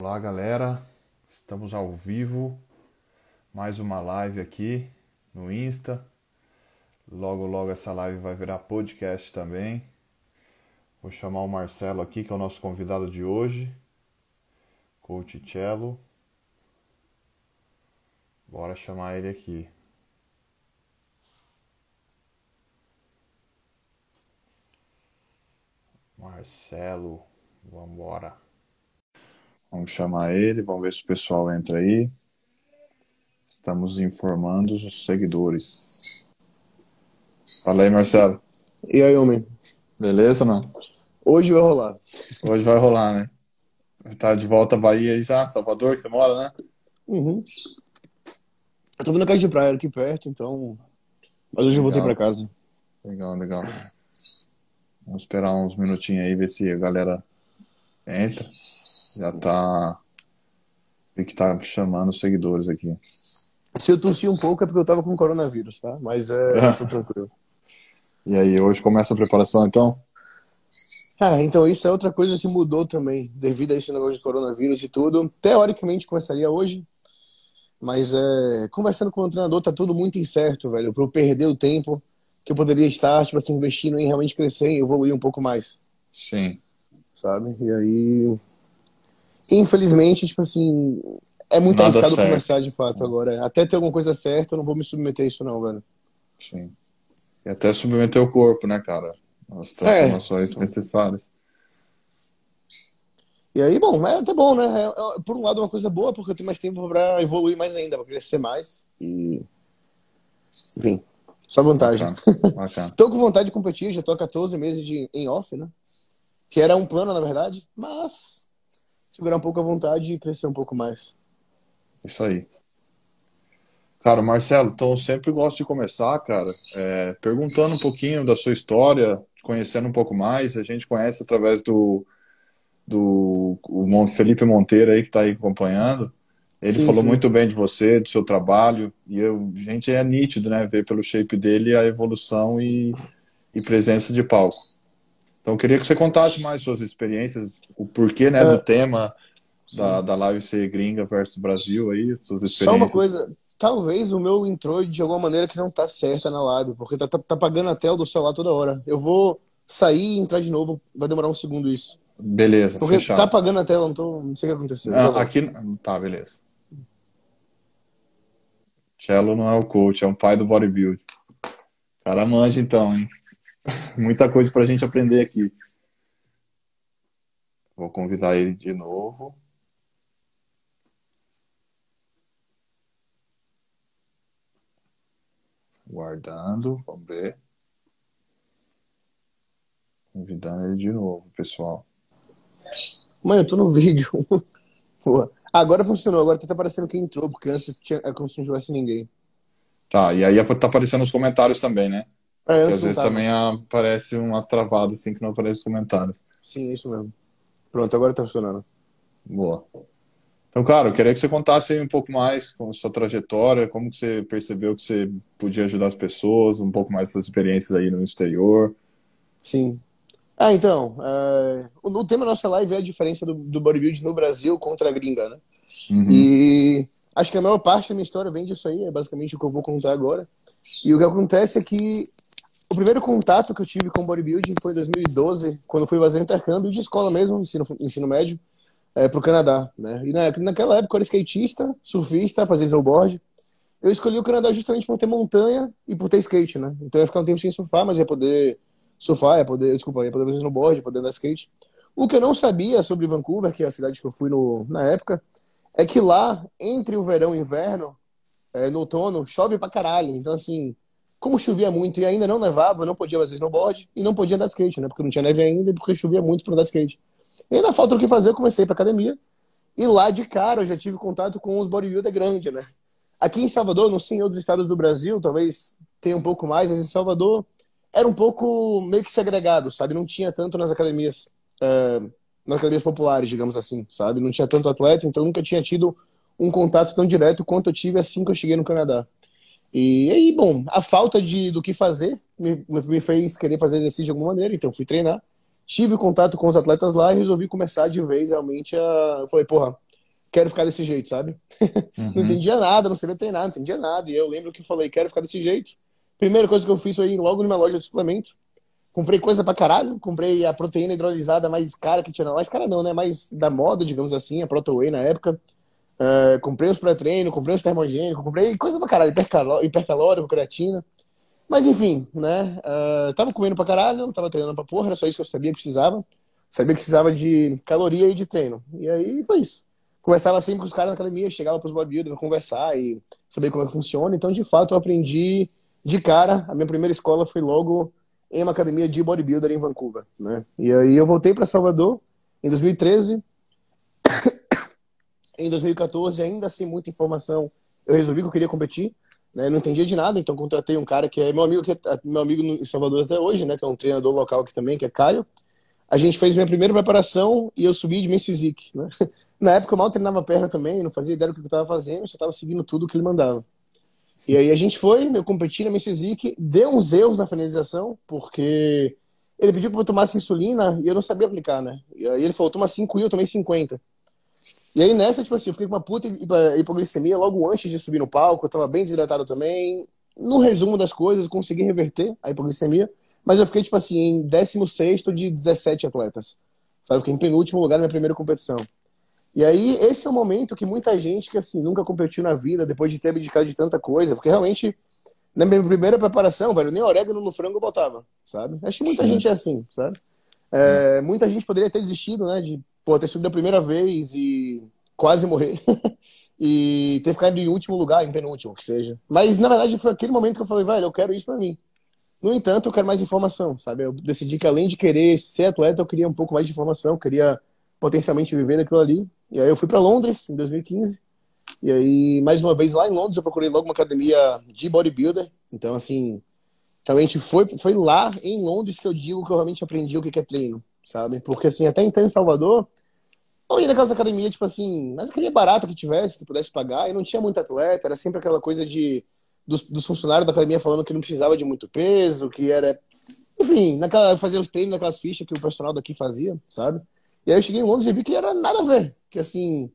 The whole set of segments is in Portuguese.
Olá, galera. Estamos ao vivo. Mais uma live aqui no Insta. Logo, logo essa live vai virar podcast também. Vou chamar o Marcelo aqui, que é o nosso convidado de hoje. Coach Cello. Bora chamar ele aqui. Marcelo, vambora. Vamos chamar ele, vamos ver se o pessoal entra aí. Estamos informando os seguidores. Fala aí, Marcelo. E aí, homem? Beleza, não? Hoje vai rolar. Hoje vai rolar, né? Tá de volta à Bahia aí já, Salvador, que você mora, né? Uhum. Eu tô vindo na casa de praia aqui perto, então. Mas hoje eu voltei pra casa. Legal, legal. Vamos esperar uns minutinhos aí, ver se a galera entra. Já tá. Vi que tá chamando os seguidores aqui. Se eu tossi um pouco é porque eu tava com coronavírus, tá? Mas é, tô tranquilo. E aí, hoje começa a preparação então? Ah, então isso é outra coisa que mudou também, devido a esse negócio de coronavírus e tudo. Teoricamente começaria hoje, mas é, conversando com o treinador tá tudo muito incerto, velho. Pra eu perder o tempo que eu poderia estar, tipo assim, investindo em realmente crescer e evoluir um pouco mais. Sim. Sabe? E aí. Infelizmente, tipo assim. É muito Nada arriscado certo. começar de fato agora. Até ter alguma coisa certa, eu não vou me submeter a isso, não, velho. Sim. E até submeter o corpo, né, cara? As transformações necessárias. E aí, bom, é até bom, né? É, é, por um lado, é uma coisa boa, porque eu tenho mais tempo pra evoluir mais ainda, pra crescer mais. E. Enfim, só vantagem. Bacana. Bacana. Tô com vontade de competir, já tô há 14 meses de, em off, né? Que era um plano, na verdade, mas segurar um pouco a vontade e crescer um pouco mais. Isso aí. Cara, Marcelo, então eu sempre gosto de começar, cara, é, perguntando um pouquinho da sua história, conhecendo um pouco mais. A gente conhece através do, do o Felipe Monteiro aí que está aí acompanhando. Ele Sim, falou sim. muito bem de você, do seu trabalho, e eu, gente, é nítido, né, ver pelo shape dele a evolução e, e presença de palco. Então, eu queria que você contasse mais suas experiências, o porquê, né, do É, tema da, da live ser gringa versus Brasil aí, suas Só uma experiências. coisa, talvez o meu entrou de alguma maneira que não tá certa na live, porque tá, tá, tá pagando a tela do celular toda hora. Eu vou sair e entrar de novo, vai demorar um segundo isso. Beleza, Porque tá fechado. apagando a tela, não, tô, não sei o que aconteceu. Ah, aqui, tá, beleza. Cello não é o coach, é um pai do bodybuilding. O cara manja então, hein? Muita coisa pra gente aprender aqui. Vou convidar ele de novo. Guardando, vamos ver. Convidando ele de novo, pessoal. Mãe, eu tô no vídeo. Agora funcionou, agora tá aparecendo quem entrou, porque antes tinha, é como se não tivesse ninguém. Tá, e aí tá aparecendo os comentários também, né? É, às vezes também aparece umas travadas assim que não aparece os comentários. Sim, é isso mesmo. Pronto, agora tá funcionando. Boa. Então, cara, eu queria que você contasse um pouco mais com a sua trajetória, como que você percebeu que você podia ajudar as pessoas, um pouco mais dessas experiências aí no exterior. Sim. Ah, então, o, o tema da nossa live é a diferença do, do bodybuilding no Brasil contra a gringa, né? Uhum. E acho que a maior parte da minha história vem disso aí, é basicamente o que eu vou contar agora. E o que acontece é que o primeiro contato que eu tive com bodybuilding foi em 2012, quando fui fazer intercâmbio de escola mesmo, ensino, ensino médio, é, para o Canadá, né? E na, naquela época eu era skatista, surfista, fazia snowboard. Eu escolhi o Canadá justamente por ter montanha e por ter skate, né? Então eu ia ficar um tempo sem surfar, mas ia poder surfar, ia poder, desculpa, ia poder fazer snowboard, ia poder andar skate. O que eu não sabia sobre Vancouver, que é a cidade que eu fui no, na época, é que lá, entre o verão e o inverno, é, no outono, chove pra caralho. Então, assim, como chovia muito e ainda não nevava, eu não podia fazer snowboard e não podia andar de skate, né? Porque não tinha neve ainda e porque chovia muito pra andar de skate. E ainda falta o que fazer, eu comecei pra academia. E lá de cara eu já tive contato com os bodybuilder grande, né? Aqui em Salvador, não sei em outros estados do Brasil, talvez tenha um pouco mais, mas em Salvador era um pouco meio que segregado, sabe? Não tinha tanto nas academias, é, nas academias populares, digamos assim, sabe? Não tinha tanto atleta, então nunca tinha tido um contato tão direto quanto eu tive assim que eu cheguei no Canadá. E aí, bom, a falta de do que fazer me, me fez querer fazer exercício de alguma maneira, então fui treinar. Tive contato com os atletas lá e resolvi começar de vez realmente a. Eu falei, porra, quero ficar desse jeito, sabe? Uhum. não entendia nada, não sabia treinar, não entendia nada. E eu lembro que eu falei, quero ficar desse jeito. Primeira coisa que eu fiz foi ir logo numa loja de suplemento. Comprei coisa pra caralho. Comprei a proteína hidrolisada mais cara que tinha. Mais cara não, né? Mais da moda, digamos assim, a Protoway na época. Uh, comprei os pré-treino, comprei os termogênicos, comprei coisa pra caralho, hipercalórico, hipercalórico creatina. Mas enfim, né? Uh, tava comendo pra caralho, tava treinando pra porra, era só isso que eu sabia que precisava. Sabia que precisava de caloria e de treino. E aí foi isso. Conversava sempre com os caras na academia, chegava pros bodybuilders pra conversar e saber como é que funciona. Então, de fato, eu aprendi de cara. A minha primeira escola foi logo em uma academia de bodybuilder em Vancouver, né? E aí eu voltei para Salvador em 2013. em 2014, ainda sem muita informação, eu resolvi que eu queria competir. Né? Não entendia de nada, então contratei um cara que é meu amigo, que é meu amigo em Salvador até hoje, né? Que é um treinador local aqui também, que é Caio. A gente fez minha primeira preparação e eu subi de Men's Physique, né? Na época eu mal treinava a perna também, não fazia ideia do que eu estava fazendo, só estava seguindo tudo que ele mandava. E aí a gente foi, eu competi na Men's Physique, deu uns erros na finalização, porque ele pediu para eu tomar insulina e eu não sabia aplicar, né? E aí ele falou, toma 5 e eu tomei 50. E aí nessa, tipo assim, eu fiquei com uma puta hipoglicemia logo antes de subir no palco, eu tava bem desidratado também. No resumo das coisas, eu consegui reverter a hipoglicemia, mas eu fiquei, tipo assim, em 16 de 17 atletas. Sabe? Eu fiquei em penúltimo lugar na minha primeira competição. E aí, esse é o momento que muita gente que, assim, nunca competiu na vida, depois de ter abdicado de tanta coisa, porque realmente, na minha primeira preparação, velho, nem orégano no frango eu botava, sabe? Acho que muita gente é assim, sabe? É, muita gente poderia ter desistido, né, de pô, ter subido a primeira vez e quase morrer. e ter ficado em último lugar, em penúltimo, que seja. Mas, na verdade, foi aquele momento que eu falei, velho, eu quero isso pra mim. No entanto, eu quero mais informação, sabe? Eu decidi que além de querer ser atleta, eu queria um pouco mais de informação, queria potencialmente viver aquilo ali. E aí eu fui para Londres em 2015. E aí, mais uma vez, lá em Londres, eu procurei logo uma academia de bodybuilder. Então, assim, realmente foi, foi lá em Londres que eu digo que eu realmente aprendi o que é treino sabe? Porque, assim, até então em Salvador, eu ia naquelas academias, tipo assim, mas academia barata que tivesse, que pudesse pagar, e não tinha muito atleta, era sempre aquela coisa de dos, dos, funcionários da academia falando que não precisava de muito peso, que era. Enfim, naquela, fazia os treinos naquelas fichas que o personal daqui fazia, sabe? E aí eu cheguei em Londres e vi que era nada a ver. Que assim.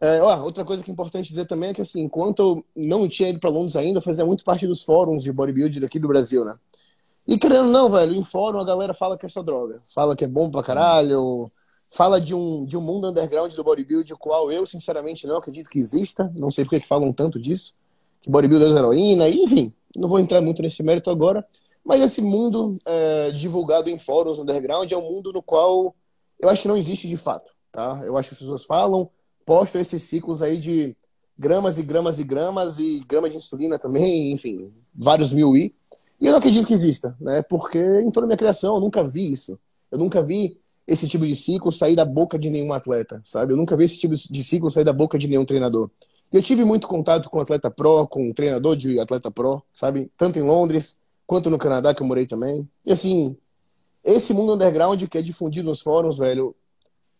É, ó, outra coisa que é importante dizer também é que, assim, enquanto eu não tinha ido para Londres ainda, eu fazia muito parte dos fóruns de bodybuilding daqui do Brasil, né? E querendo não, velho, em fórum a galera fala que é só droga. Fala que é bom pra caralho. Fala de um, de um mundo underground do bodybuilding, o qual eu, sinceramente, não acredito que exista. Não sei por que falam tanto disso. Que bodybuilder é heroína, enfim. Não vou entrar muito nesse mérito agora. Mas esse mundo é, divulgado em fóruns underground é um mundo no qual eu acho que não existe de fato, tá? Eu acho que as pessoas falam, postam esses ciclos aí de gramas e gramas e gramas e grama de insulina também, enfim, vários mil i. E eu não acredito que exista, né? Porque em toda a minha criação eu nunca vi isso. Eu nunca vi esse tipo de ciclo sair da boca de nenhum atleta, sabe? Eu nunca vi esse tipo de ciclo sair da boca de nenhum treinador. E eu tive muito contato com atleta pro, com treinador de atleta pro, sabe? Tanto em Londres quanto no Canadá, que eu morei também. E assim, esse mundo underground que é difundido nos fóruns, velho,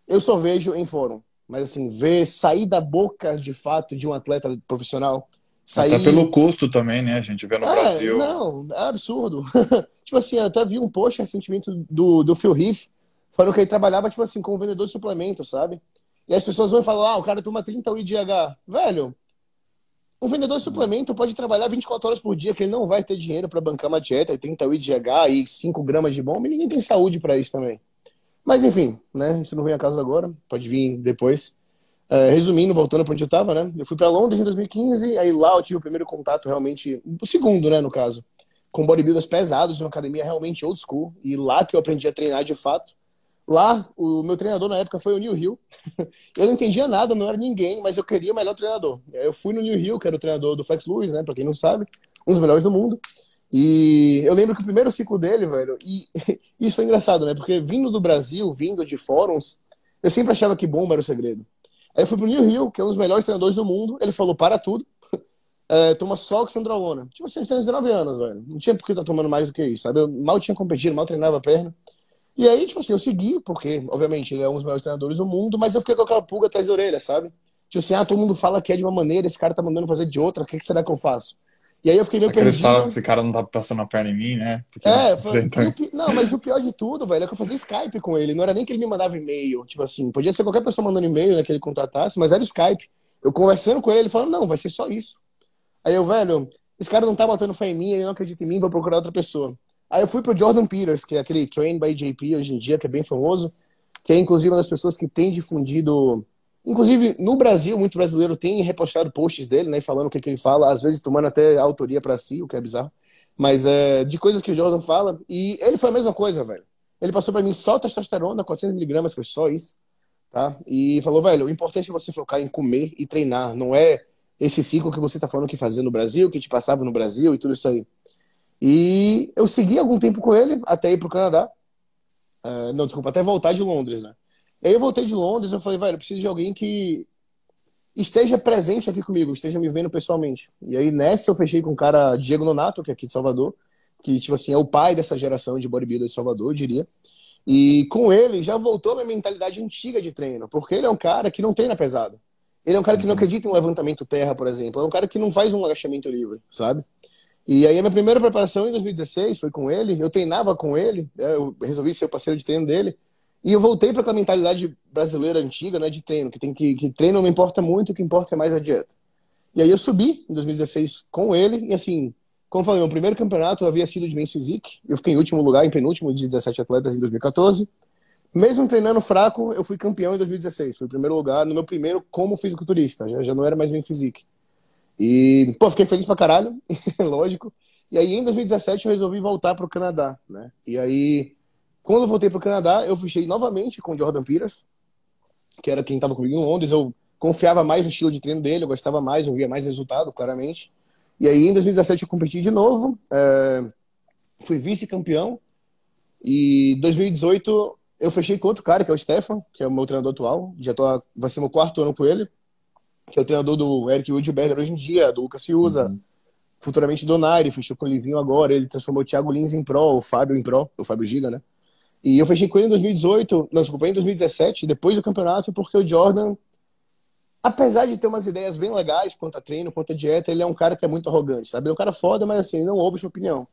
eu só vejo em fórum. Mas assim, ver sair da boca de fato de um atleta profissional Sair... Até pelo custo também, né? A gente vê no é, Brasil. Não, é absurdo. tipo assim, eu até vi um post recentemente do, do Phil Heath falando que ele trabalhava, tipo assim, com um vendedor de suplementos, sabe? E as pessoas vão falar, ah, o cara toma 30 UIDH. Velho, um vendedor de suplemento pode trabalhar 24 horas por dia, que ele não vai ter dinheiro para bancar uma dieta e 30 UIDH e 5 gramas de bomba, e ninguém tem saúde para isso também. Mas enfim, né? Isso não vem a casa agora, pode vir depois. É, resumindo, voltando para onde eu estava, né? Eu fui para Londres em 2015, aí lá eu tive o primeiro contato realmente, o segundo, né, no caso, com bodybuilders pesados, numa academia realmente old school, e lá que eu aprendi a treinar de fato. Lá, o meu treinador na época foi o New Hill. eu não entendia nada, não era ninguém, mas eu queria o melhor treinador. Eu fui no New Hill, que era o treinador do Flex Lewis, né, para quem não sabe, um dos melhores do mundo. E eu lembro que o primeiro ciclo dele, velho, e isso foi engraçado, né? Porque vindo do Brasil, vindo de fóruns, eu sempre achava que bomba era o segredo. Aí eu fui pro New Hill, que é um dos melhores treinadores do mundo. Ele falou: para tudo. É, toma só oxandrolona. Tipo assim, tinha 19 anos, velho. Não tinha por que estar tá tomando mais do que isso, sabe? Eu mal tinha competido, mal treinava a perna. E aí, tipo assim, eu segui, porque, obviamente, ele é um dos melhores treinadores do mundo, mas eu fiquei com aquela pulga atrás da orelha, sabe? Tipo assim, ah, todo mundo fala que é de uma maneira, esse cara tá mandando fazer de outra, o que, que será que eu faço? E aí eu fiquei meio Só que eles perdido. falam que esse cara não tá passando a perna em mim, né? Porque É, foi- tá- e o pi- não, mas o pior de tudo, velho, é que eu fazia Skype com ele. Não era nem que ele me mandava e-mail. Tipo assim, podia ser qualquer pessoa mandando e-mail, né, que ele contratasse, mas era o Skype. Eu conversando com ele, ele falando, não, vai ser só isso. Aí eu, velho, esse cara não tá botando fé em mim, ele não acredita em mim, vou procurar outra pessoa. Aí eu fui pro Jordan Peters, que é aquele Train by JP hoje em dia, que é bem famoso, que é inclusive uma das pessoas que tem difundido. Inclusive, no Brasil, muito brasileiro tem repostado posts dele, né, falando o que, que ele fala, às vezes tomando até autoria pra si, o que é bizarro. Mas é de coisas que o Jordan fala. E ele foi a mesma coisa, velho. Ele passou pra mim só testosterona, 400mg, foi só isso. Tá? E falou, velho, o importante é você focar em comer e treinar. Não é esse ciclo que você tá falando que fazia no Brasil, que te passava no Brasil e tudo isso aí. E eu segui algum tempo com ele até ir pro Canadá. Ah, não, desculpa, até voltar de Londres, né? E aí eu voltei de Londres, eu falei, velho, eu preciso de alguém que esteja presente aqui comigo, esteja me vendo pessoalmente. E aí nessa eu fechei com o cara Diego Nonato, que é aqui de Salvador, que tipo assim, é o pai dessa geração de bodybuilder de Salvador, eu diria. E com ele já voltou a minha mentalidade antiga de treino, porque ele é um cara que não treina pesado. Ele é um cara que não acredita em levantamento terra, por exemplo. É um cara que não faz um agachamento livre, sabe? E aí a minha primeira preparação em 2016 foi com ele. Eu treinava com ele, né? eu resolvi ser o parceiro de treino dele. E eu voltei para aquela mentalidade brasileira antiga, né, de treino, que tem que, que treino não importa muito, o que importa é mais a dieta. E aí eu subi em 2016 com ele, e assim, como eu falei, meu primeiro campeonato havia sido de Men's Physique, eu fiquei em último lugar, em penúltimo de 17 atletas em 2014. Mesmo treinando fraco, eu fui campeão em 2016, fui primeiro lugar no meu primeiro como fisiculturista, já, já não era mais Men's Physique. E, pô, fiquei feliz pra caralho, lógico. E aí em 2017 eu resolvi voltar pro Canadá, né? E aí quando eu voltei para o Canadá, eu fechei novamente com o Jordan Peters, que era quem estava comigo em Londres. Eu confiava mais no estilo de treino dele, eu gostava mais, eu via mais resultado, claramente. E aí, em 2017, eu competi de novo, é, fui vice-campeão. E em 2018, eu fechei com outro cara, que é o Stefan, que é o meu treinador atual. Já tô, vai ser meu quarto ano com ele, que é o treinador do Eric Woodberger hoje em dia, do Lucas Ciuza, Uhum. futuramente do Nairi, fechou com o Livinho agora. Ele transformou o Thiago Lins em Pro, o Fábio em Pro, o Fábio Giga, né? E eu fechei com ele em 2018, não, desculpa, em 2017, depois do campeonato, porque o Jordan, apesar de ter umas ideias bem legais quanto a treino, quanto a dieta, ele é um cara que é muito arrogante, sabe? Ele é um cara foda, mas assim, não ouve sua opinião.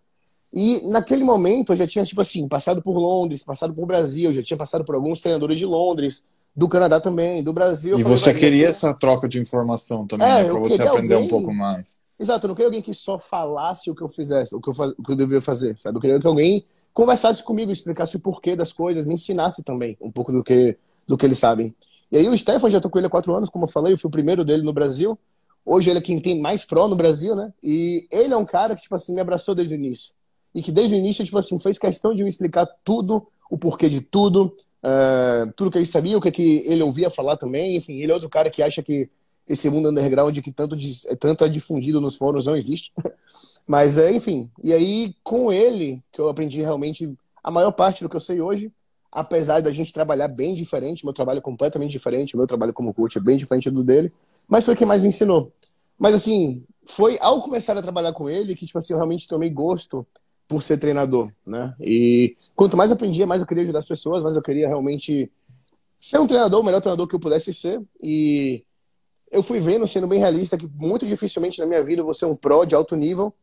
E naquele momento eu já tinha, tipo assim, passado por Londres, passado por Brasil, já tinha passado por alguns treinadores de Londres, do Canadá também, do Brasil. E falei, você "Velho, queria essa troca de informação também, É, né? Pra você aprender um alguém- pouco mais. Exato, eu não queria alguém que só falasse o que eu fizesse, o que eu, faz... o que eu devia fazer, sabe? Eu queria que alguém conversasse comigo, explicasse o porquê das coisas, me ensinasse também um pouco do que, do que eles sabem. E aí o Stefan, já tô com ele há quatro anos, como eu falei, eu fui o primeiro dele no Brasil. Hoje ele é quem tem mais pró no Brasil, né? E ele é um cara que, tipo assim, me abraçou desde o início. E que desde o início, tipo assim, fez questão de me explicar tudo, o porquê de tudo, eh, tudo que ele sabia, o que, que ele ouvia falar também. Enfim, ele é outro cara que acha que esse mundo underground que tanto, dis- tanto é difundido nos fóruns não existe. Mas, é, enfim. E aí, com ele, que eu aprendi realmente a maior parte do que eu sei hoje, apesar da gente trabalhar bem diferente, meu trabalho é completamente diferente, meu trabalho como coach é bem diferente do dele, mas foi quem mais me ensinou. Mas, assim, foi ao começar a trabalhar com ele que, tipo assim, eu realmente tomei gosto por ser treinador, né? E quanto mais aprendia, mais eu queria ajudar as pessoas, mais eu queria realmente ser um treinador, o melhor treinador que eu pudesse ser. E eu fui vendo, sendo bem realista, que muito dificilmente na minha vida eu vou ser um pró de alto nível,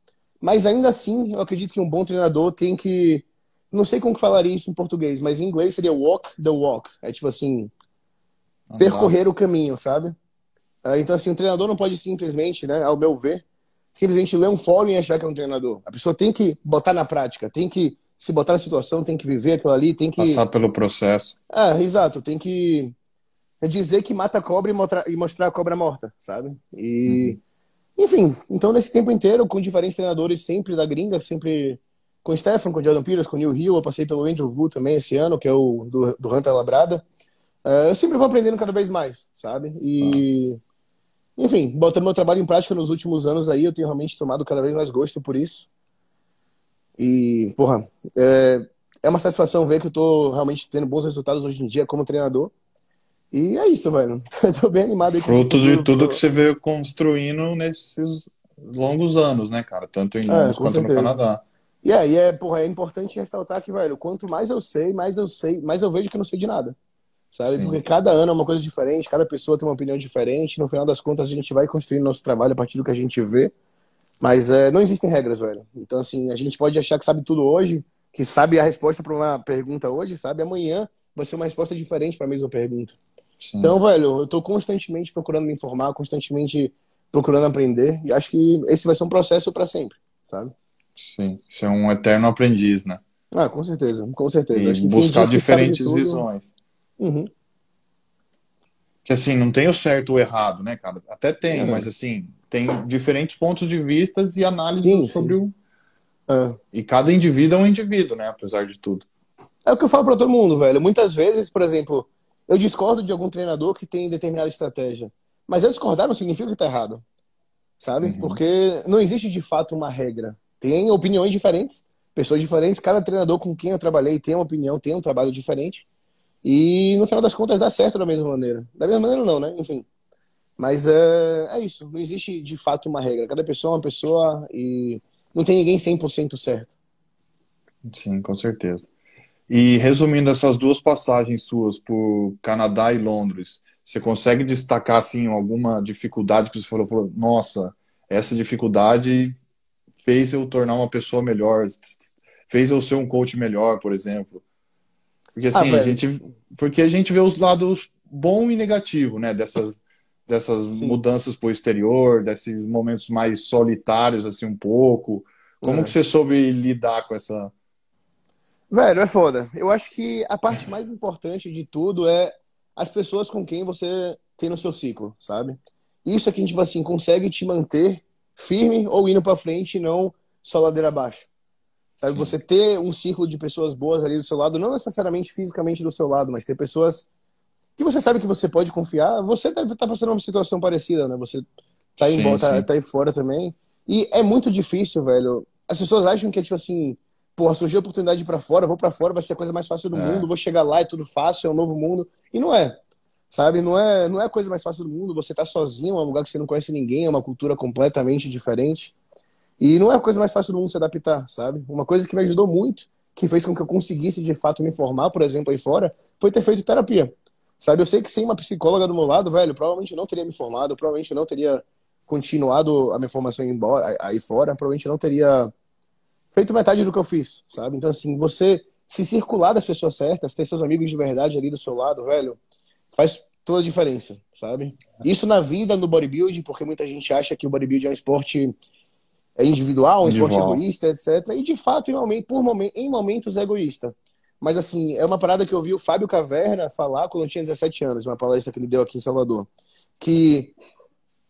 mas ainda assim eu acredito que um bom treinador tem que. Não sei como que falaria isso em português, mas em inglês seria walk the walk. É tipo assim, percorrer o caminho, sabe? Ah, Então, assim, o treinador não pode simplesmente, né, ao meu ver, simplesmente ler um fórum e achar que é um treinador. A pessoa tem que botar na prática, tem que se botar na situação, tem que viver aquilo ali, tem que. Passar pelo processo. É, exato, tem que dizer que mata a cobra e mostrar, e mostrar a cobra morta, sabe? E. Enfim, então nesse tempo inteiro, com diferentes treinadores sempre da gringa, sempre com o Stefan, com o Jordan Peters, com o Neil Hill, eu passei pelo Andrew Wu também esse ano, que é o do, do Hunter Labrada. É, eu sempre vou aprendendo cada vez mais, sabe? E. Enfim, botando meu trabalho em prática nos últimos anos aí, eu tenho realmente tomado cada vez mais gosto por isso. E, porra, é, é uma satisfação ver que eu tô realmente tendo bons resultados hoje em dia como treinador. E é isso, velho. tô bem animado aí com Fruto de tudo que você veio construindo nesses longos anos, né, cara? Tanto em É, Londres com quanto no certeza. Canadá. E é, e é, porra, é importante ressaltar que, velho, quanto mais eu sei, mais eu sei, mais eu vejo que eu não sei de nada. Sabe? Sim. Porque cada ano é uma coisa diferente, cada pessoa tem uma opinião diferente. No final das contas, a gente vai construindo nosso trabalho a partir do que a gente vê. Mas é, não existem regras, velho. Então, assim, a gente pode achar que sabe tudo hoje, que sabe a resposta para uma pergunta hoje, sabe? Amanhã vai ser uma resposta diferente para a mesma pergunta. Sim. Então, velho, eu tô constantemente procurando me informar, constantemente procurando aprender, e acho que esse vai ser um processo para sempre, sabe? Sim, ser é um eterno aprendiz, né? Ah, com certeza, com certeza. E buscar diferentes tudo... visões. Uhum. Que assim, não tem o certo ou errado, né, cara? Até tem, é. mas assim, tem diferentes pontos de vista e análises sim, sobre sim. o. É. E cada indivíduo é um indivíduo, né? Apesar de tudo. É o que eu falo para todo mundo, velho. Muitas vezes, por exemplo, eu discordo de algum treinador que tem determinada estratégia. Mas eu discordar não significa que tá errado. Sabe? Uhum. Porque não existe de fato uma regra. Tem opiniões diferentes, pessoas diferentes. Cada treinador com quem eu trabalhei tem uma opinião, tem um trabalho diferente. E no final das contas dá certo da mesma maneira. Da mesma maneira não, né? Enfim. Mas é, é isso. Não existe de fato uma regra. Cada pessoa é uma pessoa e não tem ninguém 100% certo. Sim, com certeza. E resumindo essas duas passagens suas por Canadá e Londres, você consegue destacar assim alguma dificuldade que você falou, falou nossa, essa dificuldade fez eu tornar uma pessoa melhor, fez eu ser um coach melhor, por exemplo. Porque assim, ah, a gente porque a gente vê os lados bom e negativo, né, dessas dessas Sim. mudanças para o exterior, desses momentos mais solitários, assim, um pouco. Como é. que você soube lidar com essa. Velho, é foda. Eu acho que a parte mais importante de tudo é as pessoas com quem você tem no seu ciclo, sabe? Isso é que, tipo assim, consegue te manter firme ou indo para frente e não só ladeira abaixo. Sabe? Sim. Você ter um círculo de pessoas boas ali do seu lado, não necessariamente fisicamente do seu lado, mas ter pessoas que você sabe que você pode confiar, você deve estar tá passando uma situação parecida, né? Você tá aí, sim, tá, tá, aí fora também. E é muito difícil, velho. As pessoas acham que é tipo assim, porra, surgiu a oportunidade para fora, vou para fora, vai ser a coisa mais fácil do é. mundo, vou chegar lá, é tudo fácil, é um novo mundo. E não é. Sabe? Não é, não é a coisa mais fácil do mundo, você tá sozinho, é um lugar que você não conhece ninguém, é uma cultura completamente diferente. E não é a coisa mais fácil do mundo se adaptar, sabe? Uma coisa que me ajudou muito, que fez com que eu conseguisse de fato me formar, por exemplo, aí fora, foi ter feito terapia. Sabe, eu sei que sem uma psicóloga do meu lado, velho, provavelmente não teria me formado, provavelmente não teria continuado a minha formação embora, aí fora, provavelmente não teria feito metade do que eu fiz, sabe? Então, assim, você se circular das pessoas certas, ter seus amigos de verdade ali do seu lado, velho, faz toda a diferença, sabe? Isso na vida, no bodybuilding, porque muita gente acha que o bodybuilding é um esporte individual, um esporte egoísta, etc. E de fato, em, por em momentos é egoísta. Mas, assim, é uma parada que eu vi o Fábio Caverna falar quando eu tinha 17 anos, uma palestra que ele deu aqui em Salvador. Que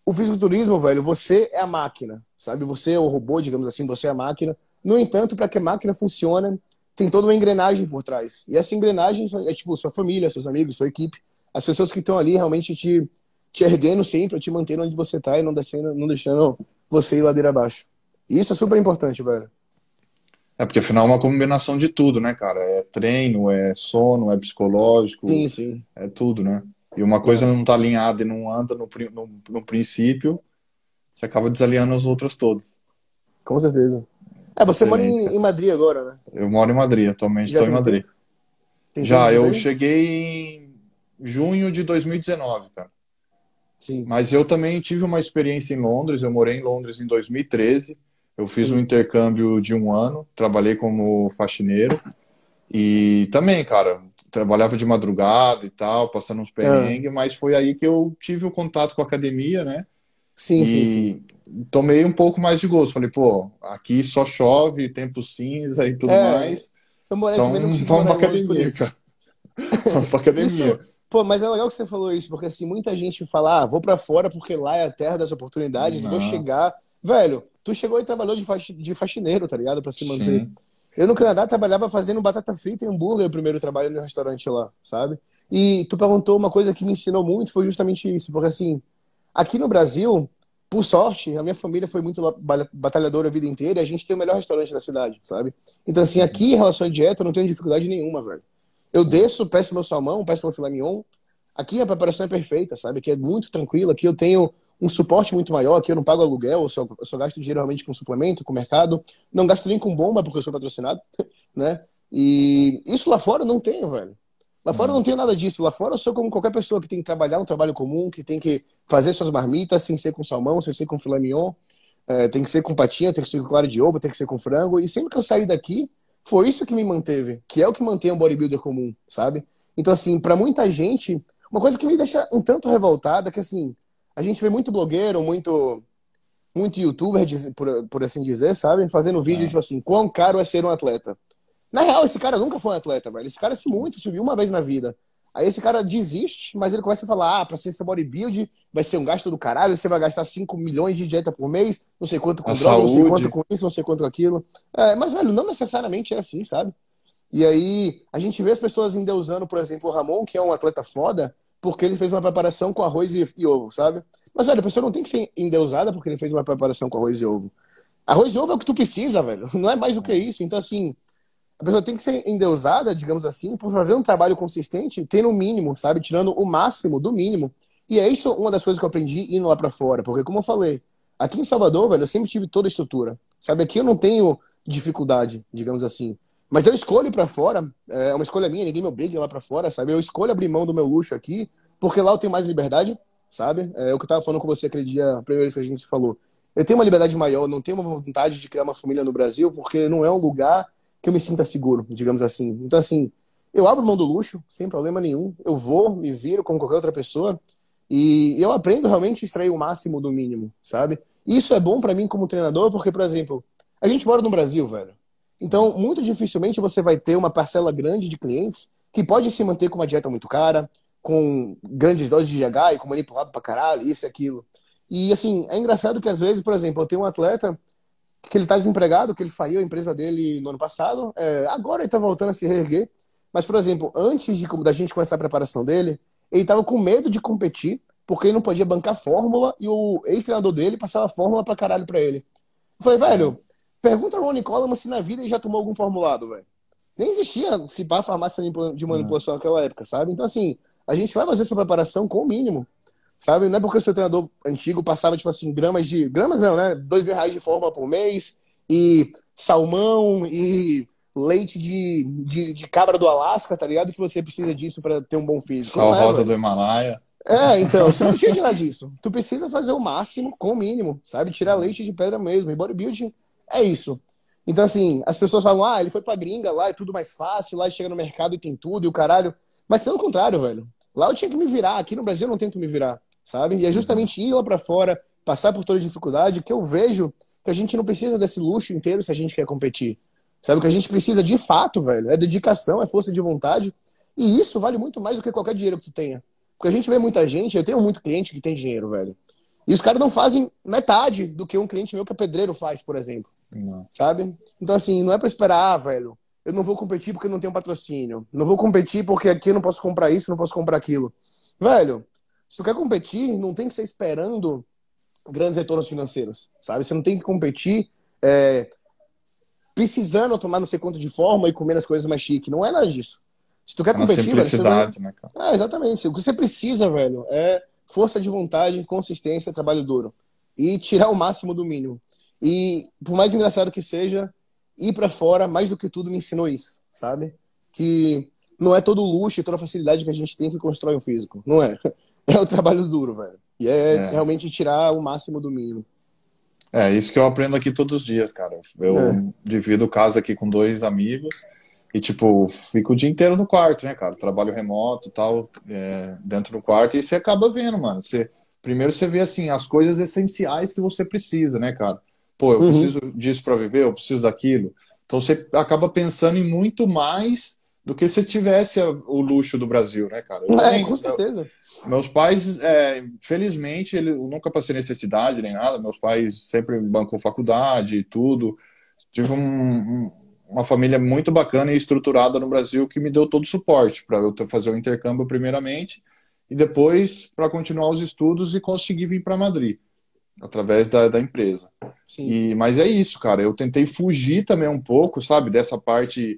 o fisiculturismo, velho, você é a máquina, sabe? Você é o robô, digamos assim, você é a máquina. No entanto, para que a máquina funcione, tem toda uma engrenagem por trás. E essa engrenagem é tipo sua família, seus amigos, sua equipe, as pessoas que estão ali realmente te, te erguendo sempre, te mantendo onde você tá e não deixando, não deixando você ir ladeira abaixo. E isso é super importante, velho. É, porque afinal é uma combinação de tudo, né, cara? É treino, é sono, é psicológico. Sim, sim. É tudo, né? E uma coisa é. não tá alinhada e não anda no, no, no princípio, você acaba desalinhando as outras todas. Com certeza. É, você mora em, em, Madrid agora, né? Eu moro em Madrid, atualmente estou em Madrid. Tem Já, eu cheguei em junho de 2019, cara. Sim. Mas eu também tive uma experiência em Londres, eu morei em Londres em 2013 eu fiz Sim. um intercâmbio de um ano, trabalhei como faxineiro. E também, cara, trabalhava de madrugada e tal, passando uns perrengues, é. mas foi aí que eu tive o contato com a academia, né? Sim, e sim, sim. tomei um pouco mais de gosto. Falei, pô, aqui só chove, tempo cinza e tudo é. mais. Eu morei então, também não vamos pra academia, cara. vamos pra academia. Isso, pô, mas é legal que você falou isso, porque assim, muita gente fala, ah, vou para fora porque lá é a terra das oportunidades, não. vou chegar. Velho, Tu chegou e trabalhou de faxineiro, tá ligado? Pra se manter. Sim. Eu no Canadá trabalhava fazendo batata frita e hambúrguer, o primeiro trabalho no restaurante lá, sabe? E tu perguntou uma coisa que me ensinou muito, foi justamente isso. Porque assim, aqui no Brasil, por sorte, a minha família foi muito batalhadora a vida inteira e a gente tem o melhor restaurante da cidade, sabe? Então assim, aqui em relação à dieta eu não tenho dificuldade nenhuma, velho. Eu desço, peço meu salmão, peço meu filé mignon. Aqui a preparação é perfeita, sabe? Aqui é muito tranquilo, aqui eu tenho um suporte muito maior, que eu não pago aluguel, eu só, eu só gasto dinheiro realmente com suplemento, com mercado, não gasto nem com bomba, porque eu sou patrocinado, né? E isso lá fora não tenho, velho. Lá fora não tenho nada disso. Lá fora eu sou como qualquer pessoa que tem que trabalhar um trabalho comum, que tem que fazer suas marmitas sem ser com salmão, sem ser com filé mignon. É, tem que ser com patinha, tem que ser com clara de ovo, tem que ser com frango. E sempre que eu saí daqui, foi isso que me manteve, que é o que mantém um bodybuilder comum, sabe? Então, assim, para muita gente, uma coisa que me deixa um tanto revoltada é que, assim, a gente vê muito blogueiro, muito muito youtuber, por, por assim dizer, sabe? Fazendo vídeo, é. tipo assim, quão caro é ser um atleta. Na real, esse cara nunca foi um atleta, velho. Esse cara se muito subiu uma vez na vida. Aí esse cara desiste, mas ele começa a falar: ah, pra ser esse bodybuild vai ser um gasto do caralho, você vai gastar 5 milhões de dieta por mês, não sei quanto com a droga, saúde. não sei quanto com isso, não sei quanto com aquilo. É, mas, velho, não necessariamente é assim, sabe? E aí a gente vê as pessoas endeusando, por exemplo, o Ramon, que é um atleta foda, porque ele fez uma preparação com arroz e, e, ovo, sabe? Mas, velho, a pessoa não tem que ser endeusada porque ele fez uma preparação com arroz e ovo. Arroz e ovo é o que tu precisa, velho. Não é mais do que isso. Então, assim, a pessoa tem que ser endeusada, digamos assim, por fazer um trabalho consistente, tendo o mínimo, sabe? Tirando o máximo do mínimo. E é isso uma das coisas que eu aprendi indo lá para fora. Porque, como eu falei, aqui em Salvador, velho, eu sempre tive toda a estrutura. Sabe? Aqui eu não tenho dificuldade, digamos assim. Mas eu escolho para fora, é uma escolha minha, ninguém me obriga lá para fora, sabe? Eu escolho abrir mão do meu luxo aqui, porque lá eu tenho mais liberdade, sabe? É o que eu tava falando com você aquele dia, a primeira vez que a gente se falou. Eu tenho uma liberdade maior, não tenho uma vontade de criar uma família no Brasil, porque não é um lugar que eu me sinta seguro, digamos assim. Então, assim, eu abro mão do luxo, sem problema nenhum. Eu vou, me viro como qualquer outra pessoa. E eu aprendo realmente a extrair o máximo do mínimo, sabe? Isso é bom para mim como treinador, porque, por exemplo, a gente mora no Brasil, velho. Então, muito dificilmente você vai ter uma parcela grande de clientes que pode se manter com uma dieta muito cara, com grandes doses de GH e com manipulado pra caralho, isso e aquilo. E, assim, é engraçado que às vezes, por exemplo, eu tenho um atleta que ele tá desempregado, que ele faliu a empresa dele no ano passado, é, agora ele tá voltando a se reerguer. Mas, por exemplo, antes de, da gente começar a preparação dele, ele tava com medo de competir, porque ele não podia bancar fórmula e o ex-treinador dele passava fórmula pra caralho pra ele. Eu falei, velho, Pergunta ao Ronnie Coleman se na vida ele já tomou algum formulado, velho. Nem existia se pá farmácia de manipulação naquela época, sabe? Então, assim, a gente vai fazer sua preparação com o mínimo, sabe? Não é porque o seu treinador antigo passava, tipo assim, gramas de. Gramas não, né? Dois mil reais de fórmula por mês e salmão e leite de, de, de, cabra do Alasca, tá ligado? Que você precisa disso para ter um bom físico. Sal é, rosa do Himalaia. É, então, você não precisa de nada disso. Tu precisa fazer o máximo com o mínimo, sabe? Tirar leite de pedra mesmo. E bodybuilding é isso. Então, assim, as pessoas falam, ah, ele foi pra gringa, lá é tudo mais fácil, lá chega no mercado e tem tudo e o caralho. Mas pelo contrário, velho. Lá eu tinha que me virar, aqui no Brasil eu não tenho que me virar, sabe? E é justamente ir lá pra fora, passar por toda dificuldade, que eu vejo que a gente não precisa desse luxo inteiro se a gente quer competir. Sabe? O que a gente precisa de fato, velho, é dedicação, é força de vontade. E isso vale muito mais do que qualquer dinheiro que tu tenha. Porque a gente vê muita gente, eu tenho muito cliente que tem dinheiro, velho. E os caras não fazem metade do que um cliente meu que é pedreiro faz, por exemplo. Não. Sabe? Então, assim, não é pra esperar, ah, velho, eu não vou competir porque não tenho patrocínio. Não vou competir porque aqui eu não posso comprar isso, não posso comprar aquilo. Velho, se tu quer competir, não tem que ser esperando grandes retornos financeiros, sabe? Você não tem que competir é, precisando tomar não sei quanto de forma e comer as coisas mais chiques. Não é nada disso. Se tu quer competir, velho, você vai... né, cara? É, exatamente. O que você precisa, velho, é força de vontade, consistência, trabalho duro. E tirar o máximo do mínimo. E, por mais engraçado que seja, ir para fora, mais do que tudo, me ensinou isso, sabe? Que não é todo o luxo e toda a facilidade que a gente tem que constrói um físico. Não é. É o trabalho duro, velho. E é, é. realmente tirar o máximo do mínimo. É, isso que eu aprendo aqui todos os dias, cara. Eu é. divido casa aqui com dois amigos e, tipo, fico o dia inteiro no quarto, né, cara? Trabalho remoto e tal, é, dentro do quarto, e você acaba vendo, mano. Você, primeiro você vê, assim, as coisas essenciais que você precisa, né, cara? Pô, eu uhum. preciso disso para viver, eu preciso daquilo. Então você acaba pensando em muito mais do que se tivesse o luxo do Brasil, né, cara? Eu é, com certeza. meus pais, é, felizmente, ele, eu nunca passei necessidade nem nada. Meus pais sempre bancou faculdade e tudo. Tive um, um, uma família muito bacana e estruturada no Brasil que me deu todo o suporte para eu fazer o intercâmbio primeiramente e depois para continuar os estudos e conseguir vir para Madrid através da, da empresa. Sim. E, mas é isso, cara. Eu tentei fugir também um pouco, sabe, dessa parte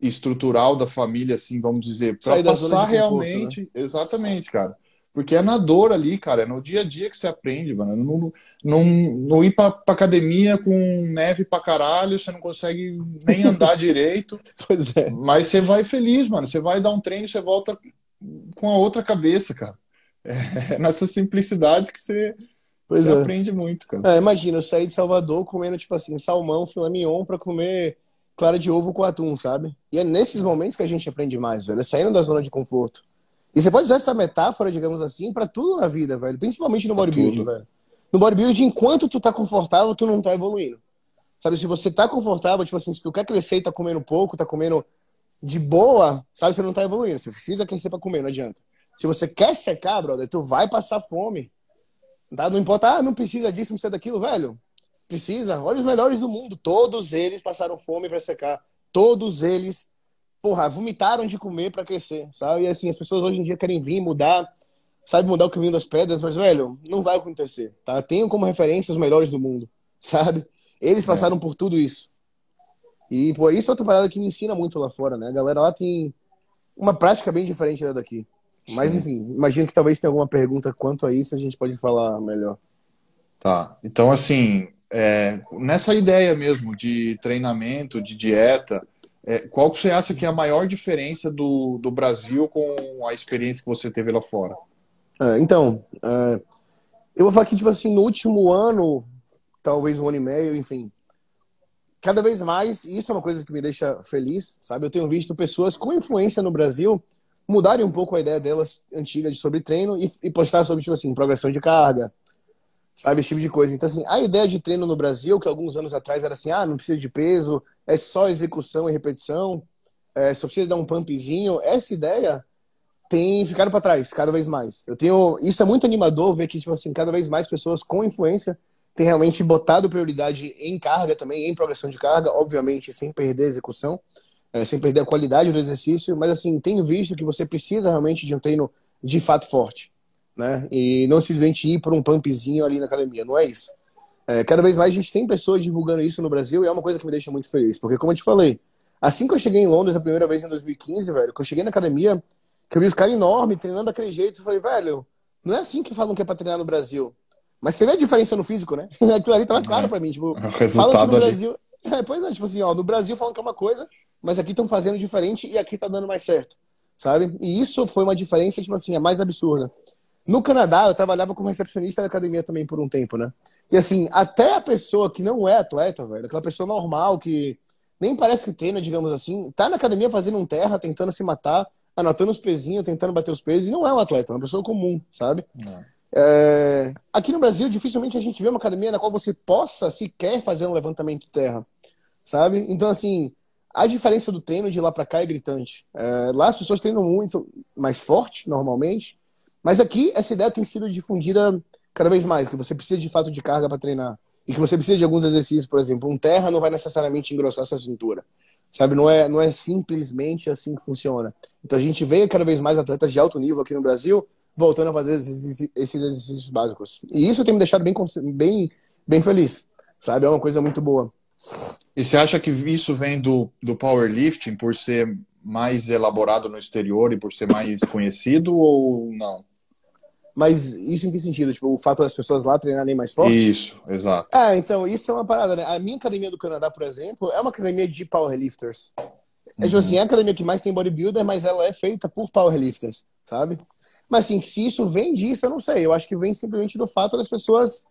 estrutural da família, assim, vamos dizer, para passar realmente, né? exatamente, cara. Porque é na dor ali, cara, é no dia a dia que você aprende, mano. Não, não, não ir pra, pra academia com neve pra caralho, você não consegue nem andar direito. Pois é. Mas você vai feliz, mano. Você vai dar um treino e você volta com a outra cabeça, cara. É nessa simplicidade que você, Pois você é. aprende muito, cara. É, imagina, eu saí de Salvador comendo, tipo assim, salmão, filé mignon pra comer clara de ovo com atum, sabe? E é nesses momentos que a gente aprende mais, velho. É saindo da zona de conforto. E você pode usar essa metáfora, digamos assim, para tudo na vida, velho. Principalmente no bodybuilding, velho. No bodybuilding, enquanto tu tá confortável, tu não tá evoluindo. Sabe, se você tá confortável, tipo assim, se tu quer crescer e tá comendo pouco, tá comendo de boa, sabe, você não tá evoluindo. Você precisa crescer pra comer, não adianta. Se você quer secar, brother, tu vai passar fome. Tá? Não importa, ah, não precisa disso, não precisa daquilo, velho. Precisa. Olha os melhores do mundo. Todos eles passaram fome para secar. Todos eles, porra, vomitaram de comer para crescer, sabe? E assim, as pessoas hoje em dia querem vir mudar, sabe, mudar o caminho das pedras, mas, velho, não vai acontecer, tá? Tenham como referência os melhores do mundo, sabe? Eles passaram é. por tudo isso. E, pô, isso é outra parada que me ensina muito lá fora, né? A galera lá tem uma prática bem diferente da daqui. Mas, enfim, imagino que talvez tenha alguma pergunta quanto a isso, a gente pode falar melhor. Tá. Então, assim, é, nessa ideia mesmo de treinamento, de dieta, é, qual que você acha que é a maior diferença do, do Brasil com a experiência que você teve lá fora? É, então, é, eu vou falar que, tipo assim, no último ano, talvez um ano e meio, enfim, cada vez mais, isso é uma coisa que me deixa feliz, sabe? Eu tenho visto pessoas com influência no Brasil mudarem um pouco a ideia delas antiga de sobre treino e, e postar sobre, tipo assim, progressão de carga, sabe? Esse tipo de coisa. Então, assim, a ideia de treino no Brasil, que alguns anos atrás era assim, ah, não precisa de peso, é só execução e repetição, é, só precisa dar um pumpzinho, essa ideia tem ficado para trás cada vez mais. Eu tenho, isso é muito animador ver que, tipo assim, cada vez mais pessoas com influência têm realmente botado prioridade em carga também, em progressão de carga, obviamente sem perder a execução é, sem perder a qualidade do exercício, mas assim, tenho visto que você precisa realmente de um treino de fato forte, né? E não simplesmente ir por um pumpzinho ali na academia, não é isso. É, cada vez mais a gente tem pessoas divulgando isso no Brasil e é uma coisa que me deixa muito feliz, porque como eu te falei, assim que eu cheguei em Londres a primeira vez em 2015, velho, que eu cheguei na academia, que eu vi os caras enormes treinando daquele jeito, eu falei, velho, não é assim que falam que é pra treinar no Brasil. Mas você vê a diferença no físico, né? Aquilo ali tava claro pra mim, tipo, o resultado no Brasil... É, pois é, tipo assim, ó, no Brasil falam que é uma coisa, mas aqui estão fazendo diferente e aqui está dando mais certo, sabe? E isso foi uma diferença, tipo assim, a mais absurda. No Canadá, eu trabalhava como recepcionista da academia também por um tempo, né? E assim, até a pessoa que não é atleta, velho, aquela pessoa normal que nem parece que treina, digamos assim, tá na academia fazendo um terra, tentando se matar, anotando os pezinhos, tentando bater os pesos, e não é um atleta, é uma pessoa comum, sabe? É... Aqui no Brasil, dificilmente a gente vê uma academia na qual você possa sequer fazer um levantamento de terra, sabe? Então, assim, a diferença do treino de lá para cá é gritante. É, lá as pessoas treinam muito mais forte, normalmente, mas aqui essa ideia tem sido difundida cada vez mais, que você precisa de fato de carga para treinar. E que você precisa de alguns exercícios, por exemplo, um terra não vai necessariamente engrossar essa cintura. Sabe, não é, não é simplesmente assim que funciona. Então a gente vê cada vez mais atletas de alto nível aqui no Brasil voltando a fazer esses, esses exercícios básicos. E isso tem me deixado bem, bem, bem feliz, sabe? É uma coisa muito boa. E você acha que isso vem do, do powerlifting por ser mais elaborado no exterior e por ser mais conhecido ou não? Mas isso em que sentido? Tipo, o fato das pessoas lá treinarem mais forte? Isso, exato. É, então, isso é uma parada, né? A minha academia do Canadá, por exemplo, é uma academia de powerlifters. É tipo uhum. assim, é a academia que mais tem bodybuilder, mas ela é feita por powerlifters, sabe? Mas assim, se isso vem disso, eu não sei. Eu acho que vem simplesmente do fato das pessoas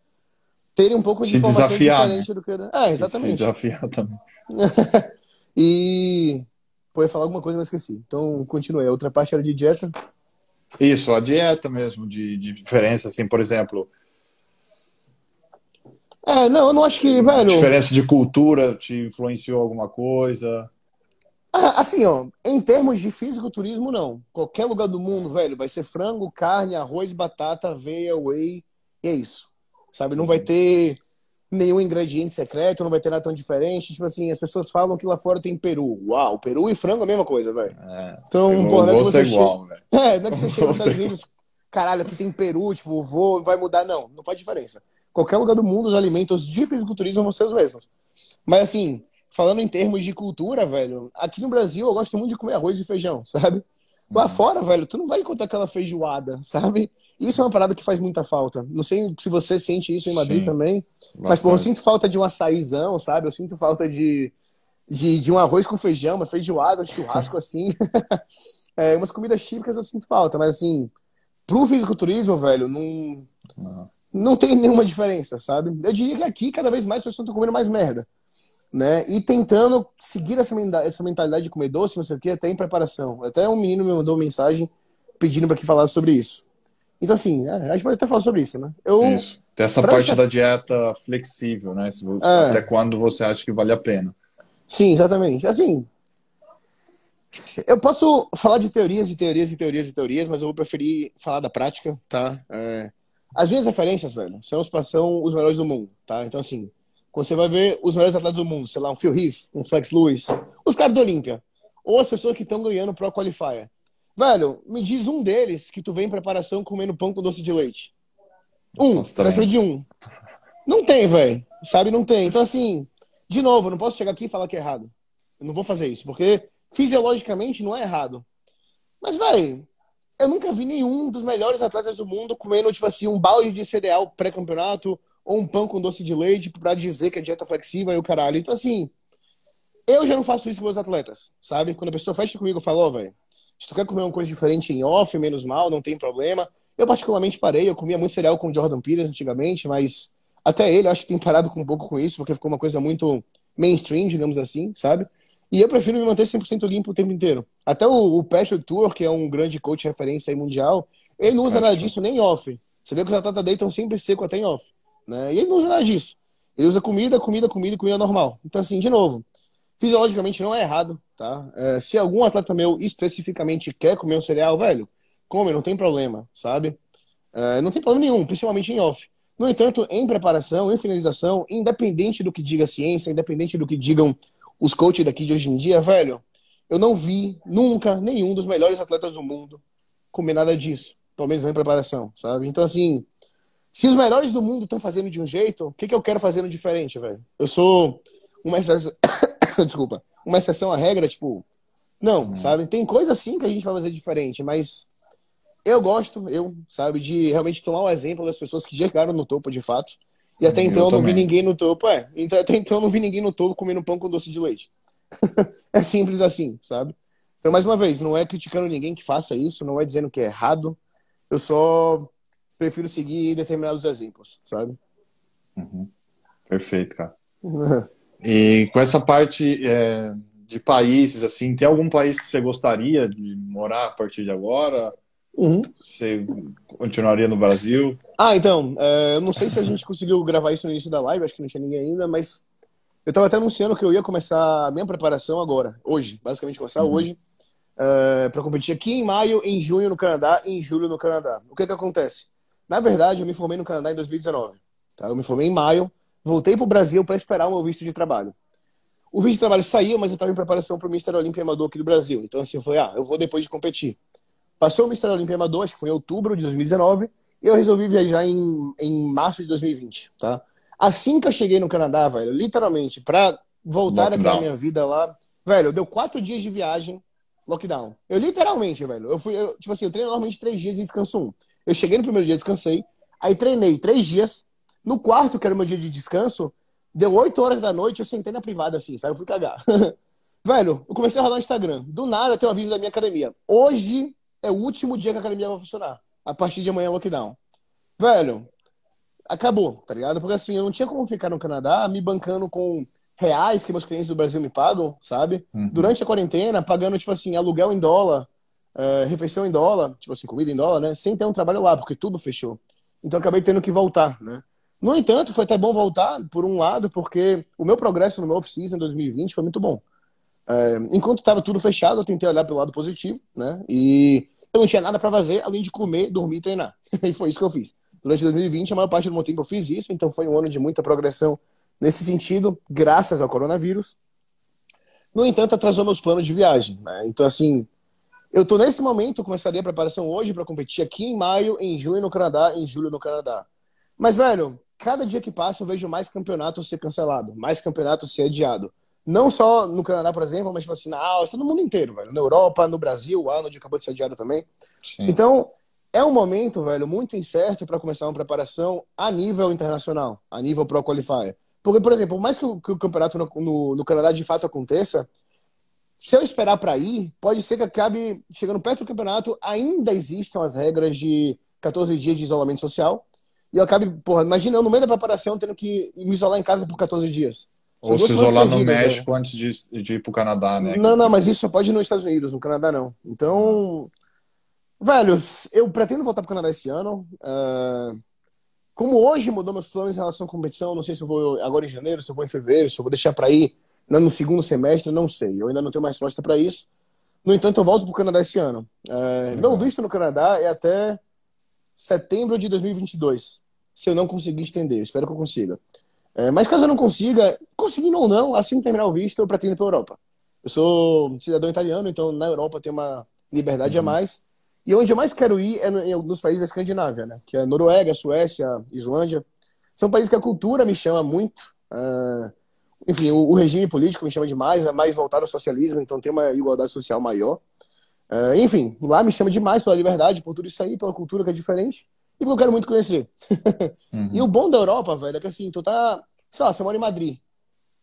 terem um pouco de se informação desafiar, diferente né? do que. É, exatamente. Se desafiar também. e. Pô, ia falar alguma coisa, mas esqueci. Então, continuei. A outra parte era de dieta. Isso, a dieta mesmo, de, de diferença, assim, por exemplo. É, não, eu não acho que, velho. Diferença de cultura te influenciou alguma coisa? Ah, assim, ó, em termos de fisiculturismo, não. Qualquer lugar do mundo, velho, vai ser frango, carne, arroz, batata, aveia, whey, e é isso sabe? Não vai ter nenhum ingrediente secreto, não vai ter nada tão diferente. Tipo assim, as pessoas falam que lá fora tem peru. Uau, peru e frango é a mesma coisa, velho. É, então, pô, não é que você igual, chega... É, não é que você chega nos Estados Unidos, caralho, aqui tem peru, tipo, vou, vai mudar. Não, não faz diferença. Qualquer lugar do mundo, os alimentos de fisiculturismo vão ser os mesmos. Mas assim, falando em termos de cultura, velho, aqui no Brasil eu gosto muito de comer arroz e feijão, sabe? Lá fora, velho, tu não vai encontrar aquela feijoada, sabe? Isso é uma parada que faz muita falta. Não sei se você sente isso em Madrid Sim, também. Bastante. Mas, pô, eu sinto falta de um açaizão, sabe? Eu sinto falta de, de, de um arroz com feijão, uma feijoada, um churrasco assim. é, umas comidas típicas eu sinto falta, mas assim, pro fisiculturismo, velho, não, não. não tem nenhuma diferença, sabe? Eu diria que aqui cada vez mais as pessoas estão comendo mais merda, né? E tentando seguir essa, essa mentalidade de comer doce, não sei o que, até em preparação. Até um menino me mandou mensagem pedindo para que falasse sobre isso. Então, assim, é, a gente pode até falar sobre isso, né? Eu, isso. Tem essa parte deixar... da dieta flexível, né? É. Até quando você acha que vale a pena. Sim, exatamente. Assim, eu posso falar de teorias e teorias e teorias e teorias, mas eu vou preferir falar da prática, tá? É... As minhas referências, velho, são os, são os melhores do mundo, tá? Então, assim, você vai ver os melhores atletas do mundo, sei lá, um Phil Heath, um Flex Lewis, os caras do Olímpia, ou as pessoas que estão ganhando Pro Qualifier. Velho, me diz um deles que tu vem em preparação comendo pão com doce de leite. Um, Nossa, de um. Não tem, velho. Sabe, não tem. Então, assim, de novo, eu não posso chegar aqui e falar que é errado. Eu não vou fazer isso, porque fisiologicamente não é errado. Mas, velho, eu nunca vi nenhum dos melhores atletas do mundo comendo, tipo assim, um balde de cereal pré-campeonato ou um pão com doce de leite para dizer que é dieta flexível e o caralho. Então, assim, eu já não faço isso com meus atletas, sabe? Quando a pessoa fecha comigo, eu falo, ó, oh, velho, se tu quer comer uma coisa diferente em off, menos mal, não tem problema. Eu particularmente parei, eu comia muito cereal com o Jordan Peters antigamente, mas até ele acho que tem parado com um pouco com isso, porque ficou uma coisa muito mainstream, digamos assim, sabe? E eu prefiro me manter 100% limpo o tempo inteiro. Até o, o Patrick Tour, que é um grande coach referência aí mundial, ele não usa nada disso nem off. Você vê que os atletas estão sempre seco até em off. Né? E ele não usa nada disso. Ele usa comida, comida, comida, comida normal. Então, assim, de novo, fisiologicamente não é errado, tá? É, se algum atleta meu especificamente quer comer um cereal, velho, come, não tem problema, sabe? É, não tem problema nenhum, principalmente em off. No entanto, em preparação, em finalização, independente do que diga a ciência, independente do que digam os coaches daqui de hoje em dia, velho, eu não vi nunca nenhum dos melhores atletas do mundo comer nada disso, pelo menos em preparação, sabe? Então, assim, se os melhores do mundo estão fazendo de um jeito, o que, que eu quero fazendo diferente, velho? Eu sou uma exceção, desculpa, uma exceção à regra, tipo, não, hum. sabe? Tem coisa assim que a gente vai fazer diferente, mas eu gosto, eu, sabe, de realmente tomar o um exemplo das pessoas que chegaram no topo de fato. E até então eu não vi ninguém no topo, é. Então, até então eu não vi ninguém no topo comendo pão com doce de leite. é simples assim, sabe? Então, mais uma vez, não é criticando ninguém que faça isso, não é dizendo que é errado. Eu só prefiro seguir determinados exemplos, sabe? Uhum. Perfeito, cara. e com essa parte é, de países, assim, tem algum país que você gostaria de morar a partir de agora? Uhum. Você continuaria no Brasil? Ah, então, é, eu não sei se a gente conseguiu gravar isso no início da live, acho que não tinha ninguém ainda, mas eu estava até anunciando que eu ia começar a minha preparação agora, hoje, basicamente começar uhum. hoje, é, para competir aqui em maio, em junho no Canadá e em julho no Canadá. O que que acontece? Na verdade, eu me formei no Canadá em 2019. Tá? Eu me formei em maio, voltei para o Brasil para esperar o meu visto de trabalho. O visto de trabalho saiu, mas eu estava em preparação para o Mister Olímpia Amador aqui do Brasil. Então, assim, eu falei, ah, eu vou depois de competir. Passou o Mister Olímpia Amador, acho que foi em outubro de 2019, e eu resolvi viajar em, em março de 2020, tá? Assim que eu cheguei no Canadá, velho, literalmente, para voltar a minha vida lá, velho, deu quatro dias de viagem, lockdown. Eu literalmente, velho, eu fui, eu, tipo assim, eu treino normalmente três dias e descanso um. Eu cheguei no primeiro dia, descansei, aí treinei três dias, no quarto, que era o meu dia de descanso, deu oito horas da noite, eu sentei na privada assim, sabe? Eu fui cagar. velho, eu comecei a rodar no Instagram. Do nada tem um aviso da minha academia. Hoje é o último dia que a academia vai funcionar. A partir de amanhã, lockdown. Velho, acabou, tá ligado? Porque assim, eu não tinha como ficar no Canadá me bancando com reais que meus clientes do Brasil me pagam, sabe? Uhum. Durante a quarentena, pagando, tipo assim, aluguel em dólar, uh, refeição em dólar, tipo assim, comida em dólar, né? Sem ter um trabalho lá, porque tudo fechou. Então acabei tendo que voltar, né? No entanto, foi até bom voltar, por um lado, porque o meu progresso no meu off-season em 2020 foi muito bom. É, enquanto estava tudo fechado, eu tentei olhar pelo lado positivo, né? E eu não tinha nada para fazer além de comer, dormir e treinar. e foi isso que eu fiz. Durante 2020, a maior parte do meu tempo eu fiz isso, então foi um ano de muita progressão nesse sentido, graças ao coronavírus. No entanto, atrasou meus planos de viagem. Né? Então, assim, eu tô nesse momento, começaria a preparação hoje para competir aqui em maio, em junho no Canadá, em julho no Canadá. Mas, velho, cada dia que passa eu vejo mais campeonato ser cancelado, mais campeonato ser adiado. Não só no Canadá, por exemplo, mas tipo assim, na Áustria, no mundo inteiro, velho. Na Europa, no Brasil, o Arnold acabou de ser adiado também. Sim. Então, é um momento, velho, muito incerto para começar uma preparação a nível internacional, a nível Pro Qualifier. Porque, por exemplo, por mais que o, que o campeonato no, no, no, Canadá de fato aconteça, se eu esperar para ir, pode ser que acabe chegando perto do campeonato, ainda existam as regras de 14 dias de isolamento social. e eu acabe, porra, imagina eu no meio da preparação tendo que me isolar em casa por 14 dias. Ou se isolar no México velho. antes de, de ir pro Canadá, né? Não, não, mas isso só pode ir nos Estados Unidos, no Canadá não. Então, velho, eu pretendo voltar pro Canadá esse ano. Uh, como hoje mudou meus planos em relação à competição, não sei se eu vou agora em janeiro, se eu vou em fevereiro, se eu vou deixar para ir no segundo semestre, não sei. Eu ainda não tenho mais resposta para isso. No entanto, eu volto pro Canadá esse ano. Uh, meu visto no Canadá é até setembro de 2022. Se eu não conseguir estender, eu espero que eu consiga. É, mas caso eu não consiga, conseguindo ou não, assim terminar o visto, eu pretendo ir para a Europa. Eu sou cidadão italiano, então na Europa tem uma liberdade uhum. a mais. E onde eu mais quero ir é nos países da Escandinávia, né? Que é Noruega, Suécia, Islândia. São países que a cultura me chama muito. Uh, enfim, o, o, regime político me chama demais, é mais voltado ao socialismo, então tem uma igualdade social maior. Uh, enfim, lá me chama demais pela liberdade, por tudo isso aí, pela cultura que é diferente e porque eu quero muito conhecer. Uhum. e o bom da Europa, velho, é que assim, tu tá, sei lá, você mora em Madrid.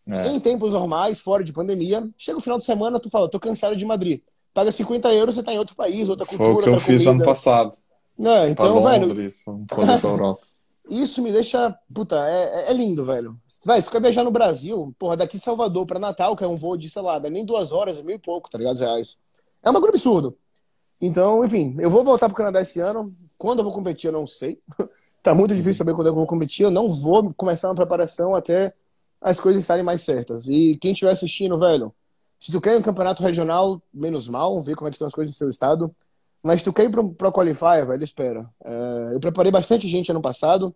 É. Em tempos normais, fora de pandemia, chega o final de semana, tu fala, tô cansado de Madrid. Paga 50 euros, você tá em outro país, outra cultura. Foi o que eu fiz ano passado. É, então, Londres, velho. Europa. Isso me deixa. Puta, é, é, é lindo, velho. Vai, se tu quer viajar no Brasil, porra, daqui de Salvador pra Natal, que é um voo de, sei lá, nem duas horas, é mil e pouco, tá ligado? Reais. É um bagulho absurdo. Então, enfim, eu vou voltar pro Canadá esse ano. Quando eu vou competir, eu não sei. tá muito difícil saber quando eu vou competir. Eu não vou começar uma preparação até as coisas estarem mais certas. E quem estiver assistindo, velho, se tu quer um campeonato regional, menos mal, ver como é que estão as coisas no seu estado. Mas tu quer ir pro, pro Qualifier, velho, espera. É, eu preparei bastante gente ano passado.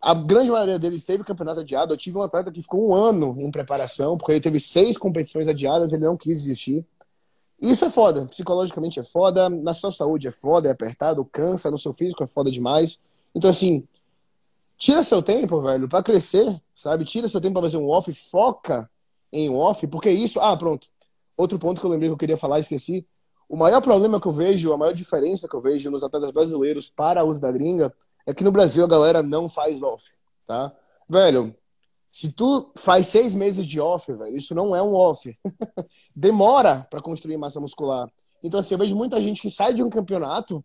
A grande maioria deles teve campeonato adiado. Eu tive um atleta que ficou um ano em preparação, porque ele teve seis competições adiadas, ele não quis desistir. Isso é foda. Psicologicamente é foda, na sua saúde é foda, é apertado, cansa, no seu físico é foda demais. Então, assim, tira seu tempo, velho, para crescer, sabe? Tira seu tempo pra fazer um off, foca em off, porque isso. Ah, pronto. Outro ponto que eu lembrei que eu queria falar, esqueci. O maior problema que eu vejo, a maior diferença que eu vejo nos atletas brasileiros para o uso da gringa é que no Brasil a galera não faz off, tá? Velho, se tu faz seis meses de off, velho, isso não é um off. Demora para construir massa muscular. Então, assim, eu vejo muita gente que sai de um campeonato,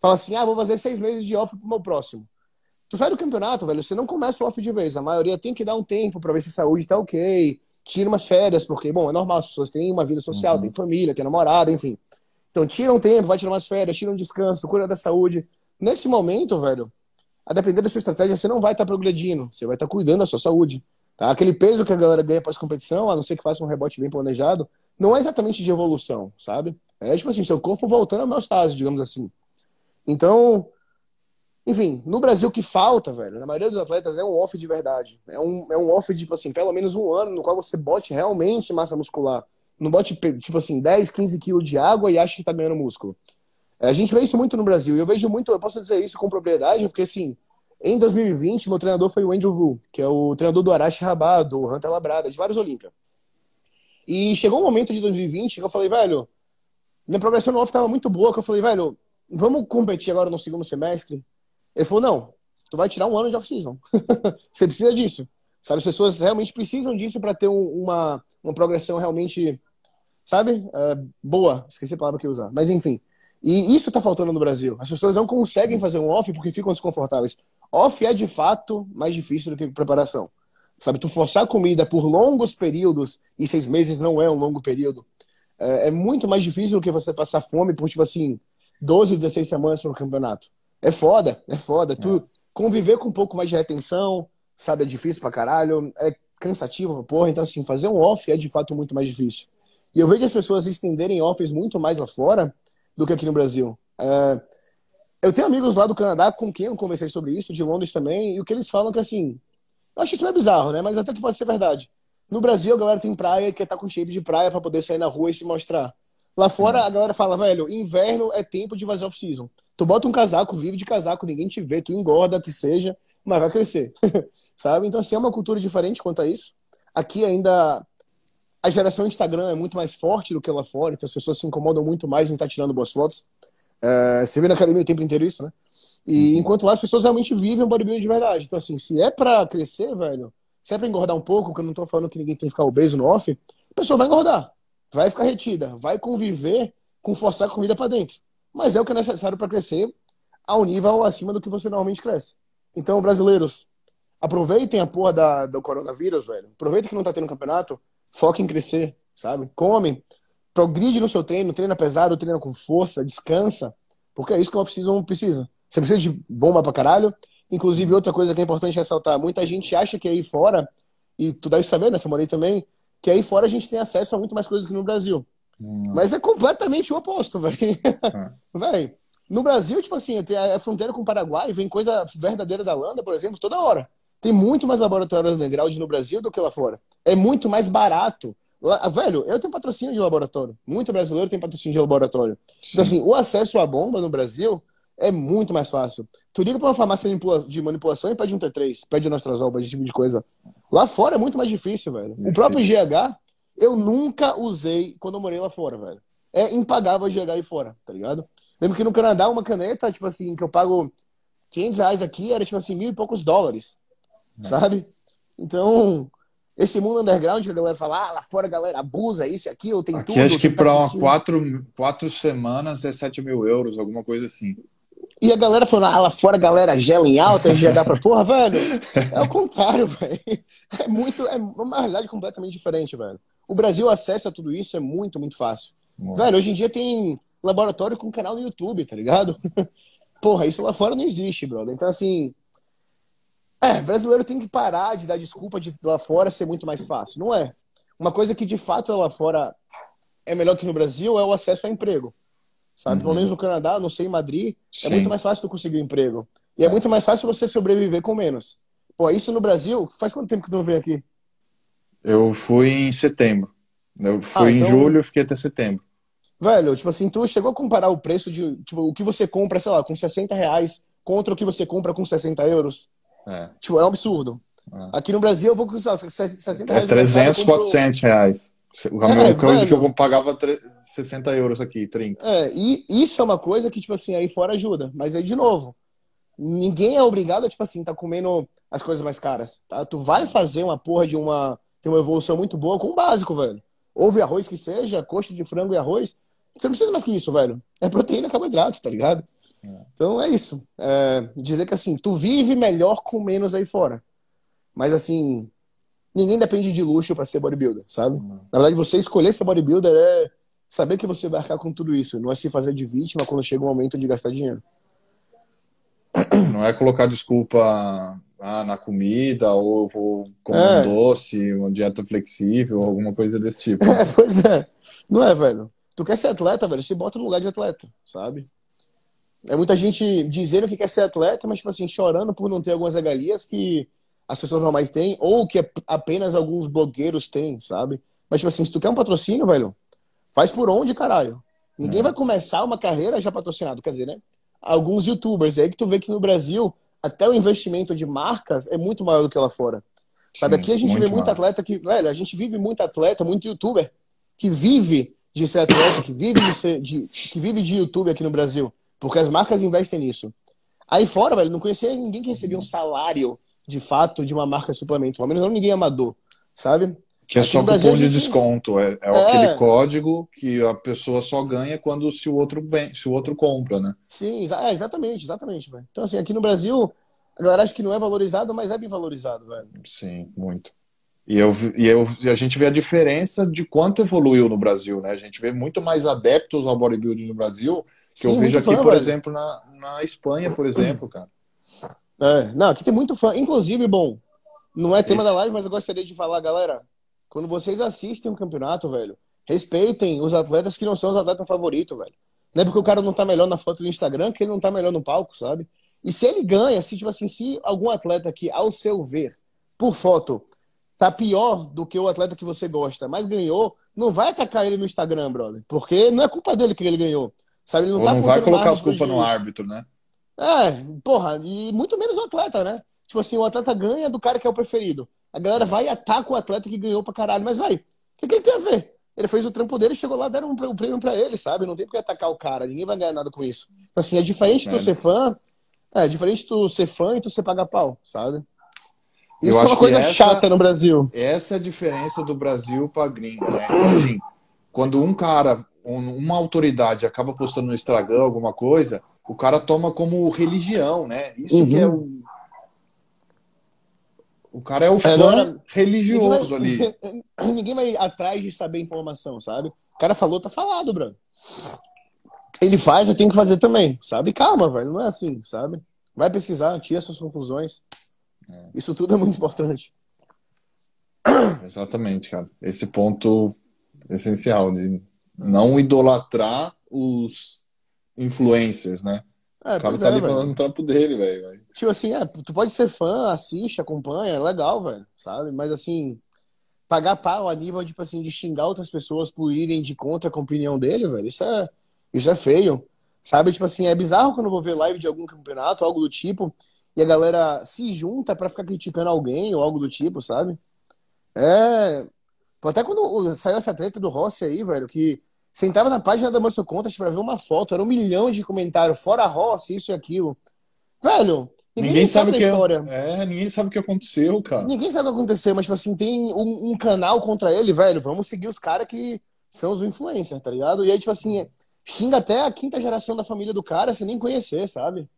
fala assim, ah, vou fazer seis meses de off pro meu próximo. Tu sai do campeonato, velho, você não começa o off de vez. A maioria tem que dar um tempo para ver se a saúde tá ok. Tira umas férias, porque, bom, é normal, as pessoas têm uma vida social, uhum. têm família, têm namorada, enfim. Então, tira um tempo, vai tirar umas férias, tira um descanso, cuida da saúde. Nesse momento, velho, a depender da sua estratégia, você não vai estar tá progredindo, você vai estar tá cuidando da sua saúde. Tá? Aquele peso que a galera ganha pós-competição, a não ser que faça um rebote bem planejado, não é exatamente de evolução, sabe? É tipo assim, seu corpo voltando ao homeostase, digamos assim. Então, enfim, no Brasil o que falta, velho, na maioria dos atletas é um off de verdade. É um, é um off, tipo assim, pelo menos um ano no qual você bote realmente massa muscular. Não bote, tipo assim, 10, 15 quilos de água e acha que tá ganhando músculo. É, a gente vê isso muito no Brasil. E eu vejo muito, eu posso dizer isso com propriedade, porque assim, em 2020, meu treinador foi o Andrew Wu, que é o treinador do Arashi Rabá, do Hunter Labrada, de vários Olímpia. E chegou um momento de 2020 que eu falei, velho, minha progressão no off estava muito boa, que eu falei, velho, vamos competir agora no segundo semestre? Ele falou, não, tu vai tirar um ano de off-season. Você precisa disso. Sabe, as pessoas realmente precisam disso para ter um, uma, uma progressão realmente, sabe, uh, boa. Esqueci a palavra que eu usar. Mas enfim, e isso está faltando no Brasil. As pessoas não conseguem fazer um off porque ficam desconfortáveis. Off é de fato mais difícil do que preparação. Sabe, tu forçar a comida por longos períodos, e seis meses não é um longo período, é, é muito mais difícil do que você passar fome por, tipo assim, 12, 16 semanas para o campeonato. É foda, é foda. É. Tu conviver com um pouco mais de retenção, sabe, é difícil pra caralho, é cansativo pra porra. Então, assim, fazer um off é de fato muito mais difícil. E eu vejo as pessoas estenderem offs muito mais lá fora, do que aqui no Brasil. É, eu tenho amigos lá do Canadá com quem eu conversei sobre isso, de Londres também, e o que eles falam é que assim, eu acho isso meio bizarro, né? Mas até que pode ser verdade. No Brasil, a galera tem praia e quer estar tá com shape de praia para poder sair na rua e se mostrar. Lá fora, uhum. a galera fala, velho, inverno é tempo de fazer off-season. Tu bota um casaco, vive de casaco, ninguém te vê, tu engorda, que seja, mas vai crescer. Sabe? Então, assim, é uma cultura diferente quanto a isso. Aqui ainda a geração Instagram é muito mais forte do que lá fora, então as pessoas se incomodam muito mais em estar tirando boas fotos. É, você vê na academia o tempo inteiro isso, né? E uhum. enquanto lá as pessoas realmente vivem um bodybuilding de verdade. Então, assim, se é pra crescer, velho, se é pra engordar um pouco, que eu não tô falando que ninguém tem que ficar obeso no off, a pessoa vai engordar, vai ficar retida, vai conviver com forçar a comida para dentro. Mas é o que é necessário para crescer ao nível acima do que você normalmente cresce. Então, brasileiros, aproveitem a porra da, do coronavírus, velho. Aproveita que não tá tendo campeonato, foca em crescer, sabe? Come, progride no seu treino, treina pesado, treina com força, descansa, porque é isso que o off-season precisa. Você precisa de bomba pra caralho. Inclusive, outra coisa que é importante ressaltar, muita gente acha que aí fora, e tu deve saber, né, Samorei também, que aí fora a gente tem acesso a muito mais coisas que no Brasil. Hum. Mas é completamente o oposto, velho. É. velho, no Brasil, tipo assim, tem a fronteira com o Paraguai, vem coisa verdadeira da Landa, por exemplo, toda hora. Tem muito mais laboratório underground no Brasil do que lá fora. É muito mais barato. Lá, velho, eu tenho patrocínio de laboratório. Muito brasileiro tem patrocínio de laboratório. Então, Sim. Então, assim, o acesso à bomba no Brasil é muito mais fácil. Tu liga pra uma farmácia de manipulação e pede um T3, pede um Nostrazol, pede esse tipo de coisa. Lá fora é muito mais difícil, velho. O próprio GH, eu nunca usei quando eu morei lá fora, velho. É impagável GH aí fora, tá ligado? Lembro que no Canadá, uma caneta, tipo assim, que eu pago 500 reais aqui, era tipo assim, mil e poucos dólares. Sabe? Então, esse mundo underground que a galera fala, ah, lá fora a galera abusa isso e aquilo, tem aqui tudo. acho que para quatro, quatro semanas é 7 mil euros, alguma coisa assim. E a galera falando, ah, lá fora a galera gela em alta, GH pra porra, velho. É o contrário, velho. É muito, é uma realidade completamente diferente, velho. O Brasil acessa tudo isso, é muito, muito fácil. Velho, hoje em dia tem laboratório com canal no YouTube, tá ligado? Porra, isso lá fora não existe, brother. Então, assim. É, brasileiro tem que parar de dar desculpa de lá fora ser muito mais fácil. Não é. Uma coisa que de fato é lá fora é melhor que no Brasil é o acesso a emprego. Sabe? Uhum. Pelo menos no Canadá, não sei, em Madrid, é Sim. é muito mais fácil tu conseguir um emprego. E é muito mais fácil você sobreviver com menos. Pô, isso no Brasil, faz quanto tempo que tu não vem aqui? Eu fui em setembro. Eu fui ah, então... em julho, fiquei até setembro. Velho, tipo assim, tu chegou a comparar o preço de, tipo, o que você compra, sei lá, com 60 reais contra o que você compra com 60 euros? É. Tipo, é um absurdo. É. Aqui no Brasil eu vou lá, 60 reais. É 300, 400 reais. A é, mesma coisa que eu pagava 60 euros aqui, 30. É, e isso é uma coisa que, tipo assim, aí fora ajuda. Mas aí, de novo, ninguém é obrigado a, tipo assim, tá comendo as coisas mais caras. Tá? Tu vai fazer uma porra de uma, de uma evolução muito boa com o básico, velho. Houve arroz que seja, coxa de frango e arroz. Você não precisa mais que isso, velho. É proteína, carboidrato, tá ligado? Então é isso. É, dizer que assim, tu vive melhor com menos aí fora. Mas assim, ninguém depende de luxo para ser bodybuilder, sabe? Na verdade, você escolher ser bodybuilder é saber que você vai arcar com tudo isso. Não é se fazer de vítima quando chega o momento de gastar dinheiro. Não é colocar desculpa ah, na comida, ou vou comer é. um doce, uma dieta flexível, alguma coisa desse tipo. É, pois é. Não é, velho? Tu quer ser atleta, velho? Se bota no lugar de atleta, sabe? É muita gente dizendo que quer ser atleta, mas, tipo assim, chorando por não ter algumas regalias que as pessoas normais têm, ou que apenas alguns blogueiros têm, sabe? Mas, tipo assim, se tu quer um patrocínio, velho, faz por onde, caralho? Ninguém é. vai começar uma carreira já patrocinado, quer dizer, né? Alguns youtubers, é aí que tu vê que no Brasil, até o investimento de marcas é muito maior do que lá fora. Sabe, Sim, aqui a gente vê muito atleta que, velho, a gente vive muito atleta, muito youtuber, que vive de ser atleta, que vive de, ser, de, que vive de YouTube aqui no Brasil. Porque as marcas investem nisso. Aí fora, velho, não conhecia ninguém que recebia um salário, de fato, de uma marca de suplemento. Pelo menos não ninguém amador, sabe? Que é só Brasil, cupom de gente... desconto. É, é, é, aquele código que a pessoa só ganha quando se o outro vem, se o outro compra, né? Sim, é, exatamente, exatamente, velho. Então, assim, aqui no Brasil, a galera acha que não é valorizado, mas é bem valorizado, velho. Sim, muito. E, eu, e eu, a gente vê a diferença de quanto evoluiu no Brasil, né? A gente vê muito mais adeptos ao bodybuilding no Brasil que Sim, eu vejo aqui, fã, por velho. exemplo, na, na Espanha, por exemplo, cara. É, não, aqui tem muito fã. Inclusive, bom, não é tema Esse... da live, mas eu gostaria de falar, galera, quando vocês assistem um campeonato, velho, respeitem os atletas que não são os atletas favoritos, velho. Não é porque o cara não tá melhor na foto do Instagram que ele não tá melhor no palco, sabe? E se ele ganha, se tipo assim, se algum atleta que, ao seu ver, por foto, tá pior do que o atleta que você gosta, mas ganhou, não vai atacar ele no Instagram, brother. Porque não é culpa dele que ele ganhou. Sabe? Ele não, tá não vai colocar a culpa no árbitro, né? É, porra, e muito menos o atleta, né? Tipo assim, o atleta ganha do cara que é o preferido. A galera vai e ataca o atleta que ganhou pra caralho, mas vai. O que, que ele tem a ver? Ele fez o trampo dele, chegou lá, deram um prêmio pra ele, sabe? Não tem por que atacar o cara, ninguém vai ganhar nada com isso. Então, assim, é diferente é. tu ser fã, é, é diferente tu ser fã e tu ser pagar pau, sabe? Isso eu é uma coisa essa, chata no Brasil. Essa é a diferença do Brasil para gringo, né? Assim, quando um cara, uma autoridade acaba postando no Instagram alguma coisa, o cara toma como religião, né? Isso uhum. que é uhum. o O cara é o fã Agora, religioso ninguém vai, ali. Ninguém vai atrás de saber informação, sabe? O cara falou, tá falado, Bruno. Ele faz, eu tenho que fazer também, sabe? Calma, velho, não é assim, sabe? Vai pesquisar, tira suas conclusões. É. Isso tudo é muito importante. Exatamente, cara. Esse ponto essencial de não idolatrar os influencers, né? É, o cara tá é, ali falando no trampo dele, velho. Tipo assim, é, tu pode ser fã, assiste, acompanha, é legal, velho, sabe? Mas assim, pagar pau a nível, tipo assim, de xingar outras pessoas por irem de contra com a opinião dele, velho, isso é, isso é feio. Sabe? Tipo assim, é bizarro quando eu vou ver live de algum campeonato, algo do tipo, e a galera se junta para ficar criticando alguém ou algo do tipo, sabe? É. Até quando saiu essa treta do Rossi aí, velho, que você entrava na página da Muscle Contas pra ver uma foto, era um milhão de comentários, fora Rossi, isso e aquilo. Velho, ninguém, ninguém sabe, sabe o que história. É, ninguém sabe o que aconteceu, cara. Ninguém sabe o que aconteceu, mas, tipo assim, tem um, um canal contra ele, velho, vamos seguir os caras que são os influencers, tá ligado? E aí, tipo assim, xinga até a quinta geração da família do cara sem nem conhecer, sabe?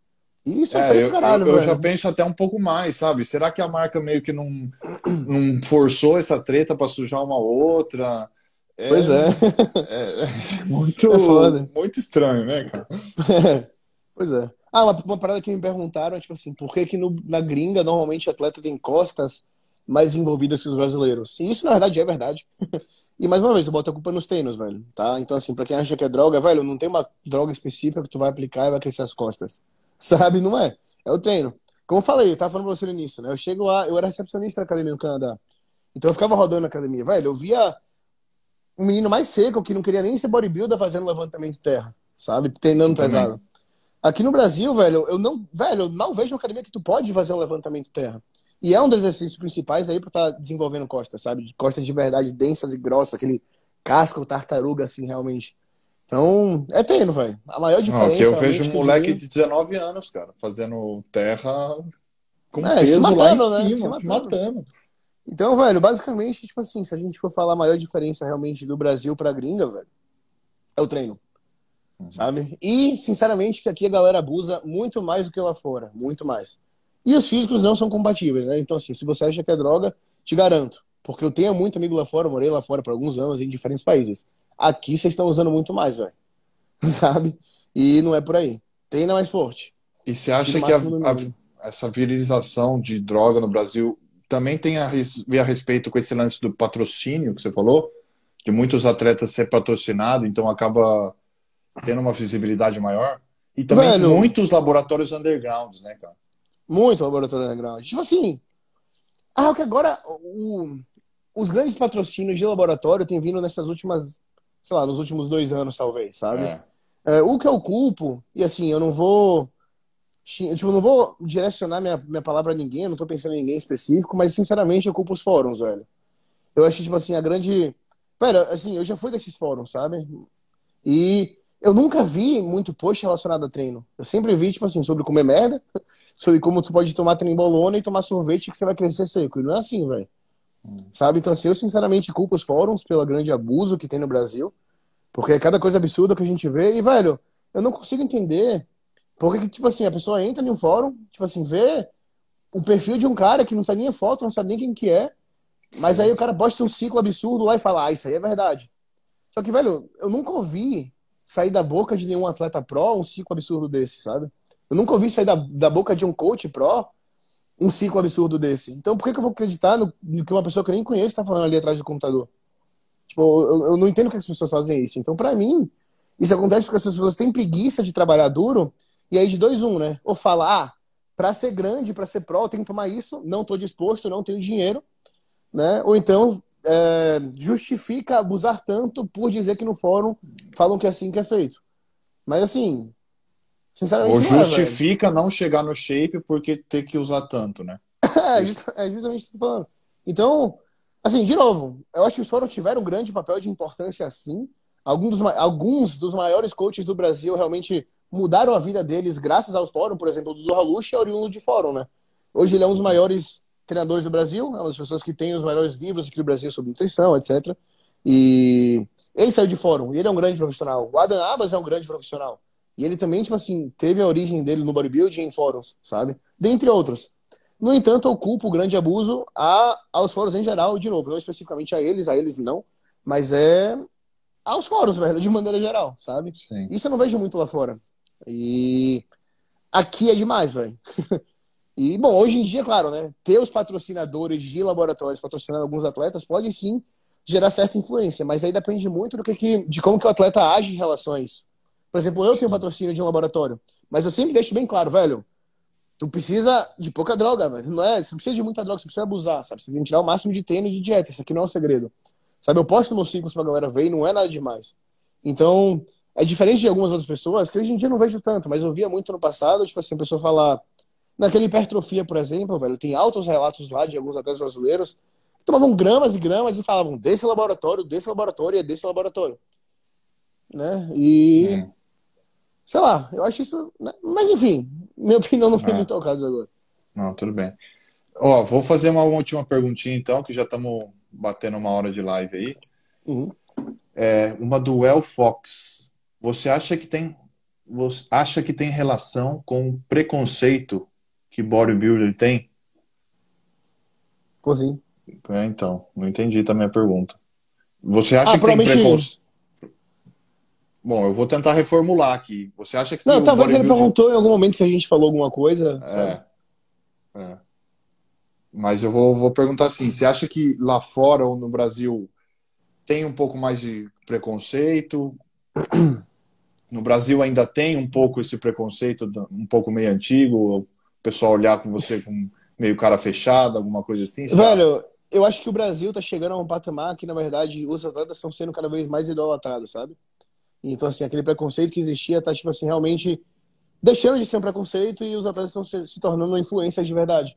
Isso é, é feio caralho, eu, eu já penso até um pouco mais, sabe? Será que a marca meio que não, não forçou essa treta para sujar uma outra? É, pois é. É, é muito, é muito estranho, né, cara? pois é. Ah, uma, uma parada que me perguntaram, tipo assim, por que, que no, na gringa normalmente atleta tem costas mais envolvidas que os brasileiros? E isso, na verdade, é verdade. e mais uma vez, eu boto a culpa nos treinos, velho, tá? Então, assim, pra quem acha que é droga, velho, não tem uma droga específica que tu vai aplicar e vai crescer as costas. Sabe? Não é. É o treino. Como eu falei, eu tava falando pra você no início, né? Eu chego lá, eu era recepcionista da academia no Canadá. Então eu ficava rodando na academia. Velho, eu via um menino mais seco que não queria nem ser bodybuilder fazendo levantamento de terra, sabe? Treinando pesado. Aqui no Brasil, velho, eu não, velho, eu não vejo uma academia que tu pode fazer um levantamento de terra. E é um dos exercícios principais aí para estar tá desenvolvendo costas, sabe? Costas de verdade densas e grossas, aquele casco tartaruga assim, realmente. Então, é treino, velho. A maior diferença. Não, eu vejo um moleque de 19 anos, cara, fazendo terra com é, peso matando, lá em né? cima, se matando. se matando. Então, velho, basicamente, tipo assim, se a gente for falar a maior diferença realmente do Brasil pra gringa, velho, é o treino. Uhum. Sabe? E, sinceramente, que aqui a galera abusa muito mais do que lá fora. Muito mais. E os físicos não são compatíveis, né? Então, assim, se você acha que é droga, te garanto. Porque eu tenho muito amigo lá fora, morei lá fora por alguns anos em diferentes países. Aqui vocês estão usando muito mais, velho. Sabe? E não é por aí. Treina mais forte. E você acha que a, a, essa virilização de droga no Brasil também tem a ver a respeito com esse lance do patrocínio que você falou, de muitos atletas ser patrocinado, então acaba tendo uma visibilidade maior. E também Velho, muitos laboratórios undergrounds, né, cara? Muito laboratório underground. Tipo assim, ah, que agora o, os grandes patrocínios de laboratório têm vindo nessas últimas, sei lá, nos últimos dois anos, talvez, sabe? É. É, o que eu culpo, e assim, eu não vou Tipo, não vou direcionar minha, minha palavra a ninguém, não tô pensando em ninguém específico, mas sinceramente eu culpo os fóruns, velho. Eu acho que, tipo assim, a grande. Pera, assim, eu já fui desses fóruns, sabe? E eu nunca vi muito post relacionado a treino. Eu sempre vi, tipo assim, sobre comer merda, sobre como tu pode tomar trembolona e tomar sorvete que você vai crescer seco. E não é assim, velho. Sabe? Então, assim, eu sinceramente culpo os fóruns pelo grande abuso que tem no Brasil. Porque é cada coisa absurda que a gente vê. E, velho, eu não consigo entender porque, tipo assim, a pessoa entra em um fórum, tipo assim, vê o perfil de um cara que não tá nem a foto, não sabe nem quem que é, mas aí o cara posta um ciclo absurdo lá e fala, ah, isso aí é verdade. Só que, velho, eu nunca ouvi sair da boca de nenhum atleta pró um ciclo absurdo desse, sabe? Eu nunca ouvi sair da, da boca de um coach pró um ciclo absurdo desse. Então, por que, que eu vou acreditar no, no, que uma pessoa que eu nem conheço tá falando ali atrás do computador? Tipo, eu, eu não entendo que as pessoas fazem isso. Então, para mim, isso acontece porque as pessoas têm preguiça de trabalhar duro e aí de dois, um, né? Ou fala, ah, para ser grande, para ser pró, tem que tomar isso, não estou disposto, não tenho dinheiro, né? Ou então é, justifica abusar tanto por dizer que no fórum falam que é assim que é feito. Mas assim, sinceramente. Ou é, justifica é, não chegar no shape porque ter que usar tanto, né? é, é justamente o que eu tô falando. Então, assim, de novo, eu acho que os fóruns tiveram um grande papel de importância, sim. Alguns dos, alguns dos maiores coaches do Brasil realmente mudaram a vida deles graças ao fórum. Por exemplo, o Dudu Halush é oriundo de fórum, né? Hoje ele é um dos maiores treinadores do Brasil, é uma das pessoas que tem os maiores livros aqui no Brasil sobre nutrição, etc. E ele saiu de fórum, e ele é um grande profissional. O Adam Abbas é um grande profissional. E ele também, tipo assim, teve a origem dele no bodybuilding em fóruns, sabe? Dentre outros. No entanto, eu culpo o grande abuso a, aos fóruns em geral, de novo, não especificamente a eles, a eles não, mas é aos fóruns, velho, de maneira geral, sabe? Sim. Isso eu não vejo muito lá fora. E aqui é demais, velho. e, bom, hoje em dia, claro, né? Ter os patrocinadores de laboratórios patrocinando alguns atletas pode sim gerar certa influência, mas aí depende muito do que, que de como que o atleta age em isso. Por exemplo, eu tenho patrocínio de um laboratório, mas eu sempre deixo bem claro, velho, tu precisa de pouca droga, velho. Não é, você precisa de muita droga, você precisa abusar, sabe? Você tem que tirar o máximo de treino e de dieta. Isso aqui não é um segredo. Sabe, eu posto meus ciclos pra galera ver e não é nada demais. Então, é diferente de algumas outras pessoas, que hoje em dia não vejo tanto, mas eu via muito no passado, tipo assim, a pessoa falar. Naquela hipertrofia, por exemplo, velho, tem altos relatos lá de alguns atletas brasileiros que tomavam gramas e gramas e falavam desse laboratório, desse laboratório e é desse laboratório. Né? E. Hum. Sei lá, eu acho isso. Né? Mas enfim, minha opinião não foi ah. muito ao caso agora. Não, tudo bem. Ó, vou fazer uma última perguntinha então, que já estamos batendo uma hora de live aí. Uhum. É, uma do El Fox. Você acha que tem você acha que tem relação com o preconceito que bodybuilder tem? Como assim? É, então, não entendi também a pergunta. Você acha ah, que tem preconceito? Bom, eu vou tentar reformular aqui. Você acha que. Não, talvez ele perguntou em algum momento que a gente falou alguma coisa. É. é. Mas eu vou, vou perguntar assim: você acha que lá fora ou no Brasil tem um pouco mais de preconceito? No Brasil ainda tem um pouco esse preconceito, um pouco meio antigo, o pessoal olhar com você com meio cara fechada, alguma coisa assim? Velho, eu acho que o Brasil tá chegando a um patamar que, na verdade, os atletas estão sendo cada vez mais idolatrados, sabe? Então, assim, aquele preconceito que existia tá, tipo assim, realmente deixando de ser um preconceito e os atletas estão se, tornando uma influência de verdade.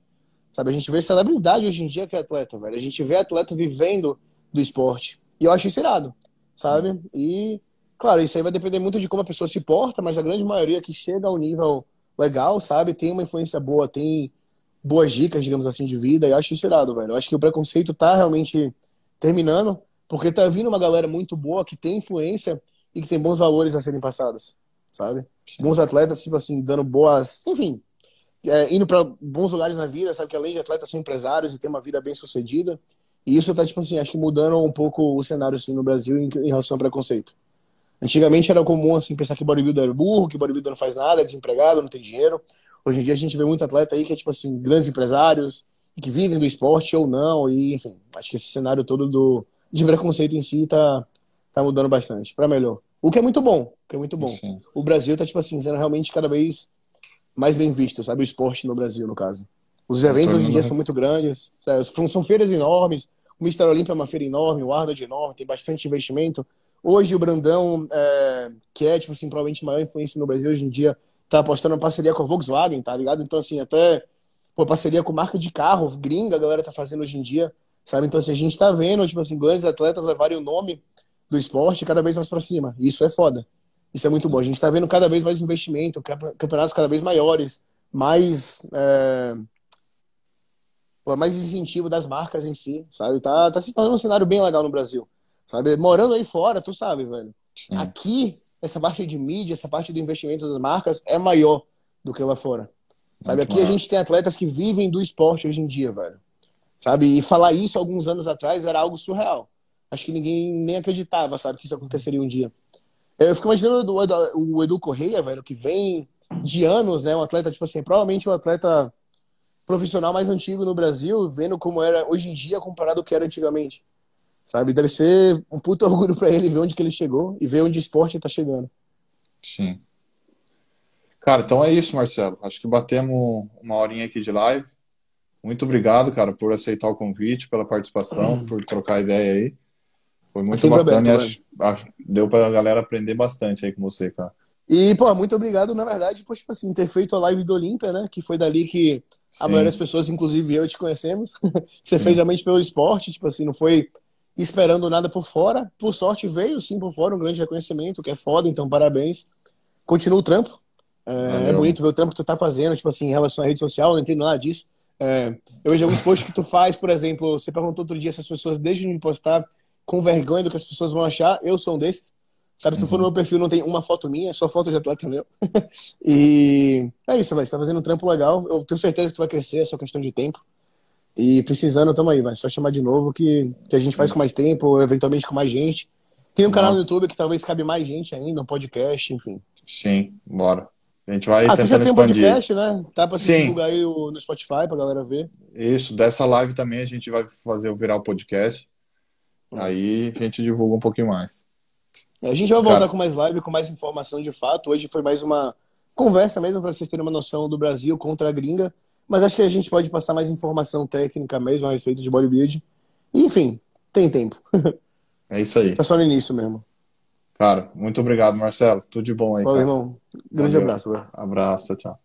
Sabe, a gente vê celebridade hoje em dia que é atleta, velho. A gente vê atleta vivendo do esporte. E eu acho isso irado, sabe? E, claro, isso aí vai depender muito de como a pessoa se porta, mas a grande maioria que chega ao nível legal, sabe? Tem uma influência boa, tem boas dicas, digamos assim, de vida. E eu acho isso irado, velho. Eu acho que o preconceito tá realmente terminando, porque tá vindo uma galera muito boa que tem influência e que tem bons valores a serem passados, sabe? Bons atletas, tipo assim, dando boas. Enfim, é, indo para bons lugares na vida, sabe? Que além de atletas são empresários e tem uma vida bem sucedida. E isso tá, tipo assim, acho que mudando um pouco o cenário, assim, no Brasil em, em relação ao preconceito. Antigamente era comum, assim, pensar que bodybuilder era burro, que bodybuilder não faz nada, é desempregado, não tem dinheiro. Hoje em dia a gente vê muito atleta aí que é, tipo assim, grandes empresários, que vivem do esporte ou não, e, enfim, acho que esse cenário todo do, de preconceito em si tá, tá mudando bastante, para melhor. O que é muito bom, o que é muito bom. O Brasil tá, tipo assim, sendo realmente cada vez mais bem visto, sabe? O esporte no Brasil, no caso. Os eventos hoje em dia são muito grandes, são, são feiras enormes. O Mister Olímpia é uma feira enorme, o Arnold é enorme, tem bastante investimento. Hoje o Brandão, é, que é, tipo assim, provavelmente maior influência no Brasil hoje em dia, tá apostando em parceria com a Volkswagen, tá ligado? Então, assim, até pô, parceria com marca de carro, gringa, a galera tá fazendo hoje em dia, sabe? Então, assim, a gente tá vendo, tipo assim, grandes atletas levarem o nome do esporte cada vez mais para cima. E isso é foda. Isso é muito bom. A gente está vendo cada vez mais investimento, campeonatos cada vez maiores, mais é, mais incentivo das marcas em si, sabe? Tá, tá se tornando um cenário bem legal no Brasil, sabe? Morando aí fora, tu sabe, velho. Sim. Aqui, essa parte de mídia, essa parte do investimento das marcas é maior do que lá fora. Sabe? Muito aqui maior. a gente tem atletas que vivem do esporte hoje em dia, velho. Sabe? E falar isso alguns anos atrás era algo surreal acho que ninguém nem acreditava, sabe, que isso aconteceria um dia. Eu fico imaginando o Edu, Correia, velho, que vem de anos, né? Um atleta, tipo assim, provavelmente o um atleta profissional mais antigo no Brasil, vendo como era hoje em dia comparado ao que era antigamente. Sabe? Deve ser um puto orgulho para ele ver onde que ele chegou e ver onde o esporte tá chegando. Sim. Cara, então é isso, Marcelo. Acho que batemos uma horinha aqui de live. Muito obrigado, cara, por aceitar o convite, pela participação, por trocar ideia aí. Foi muito Sempre bacana aberto, acho, acho, deu pra galera aprender bastante aí com você, cara. E, pô, muito obrigado, na verdade, por, tipo assim, ter feito a live do Olímpia, né? Que foi dali que a maioria das pessoas, inclusive eu, te conhecemos. você sim. fez realmente pelo esporte, tipo assim, não foi esperando nada por fora. Por sorte veio sim por fora um grande reconhecimento, que é foda, então parabéns. Continua o trampo. É, é, bonito ver o trampo que tu tá fazendo, tipo assim, em relação à rede social, não entendo nada disso. É, eu vejo alguns posts que tu faz, por exemplo, você perguntou outro dia se as pessoas deixam de postar com vergonha do que as pessoas vão achar. Eu sou um desses, Sabe, tu uhum. for no meu perfil, não tem uma foto minha, é só foto de atleta meu. e é isso, vai. Você tá fazendo um trampo legal. Eu tenho certeza que tu vai crescer, é só questão de tempo. E precisando, tamo aí, vai. Só chamar de novo que, que a gente faz com mais tempo, ou eventualmente com mais gente. Tem um canal no YouTube que talvez cabe mais gente ainda, um podcast, enfim. Sim, bora. A gente vai ah, tu já tem um podcast, né? Tá pra se Sim. divulgar aí no Spotify pra galera ver. Isso, dessa live também a gente vai fazer o virar o podcast. Hum. Aí a gente divulga um pouquinho mais. A gente vai voltar Cara. com mais live, com mais informação de fato. Hoje foi mais uma conversa mesmo para vocês terem uma noção do Brasil contra a gringa. Mas acho que a gente pode passar mais informação técnica mesmo a respeito de bodybuilding. Enfim, tem tempo. É isso aí. Tá só no início mesmo. Cara, muito obrigado, Marcelo. Tudo de bom aí. Valeu, irmão. Grande Valeu. abraço. Abraço, tchau.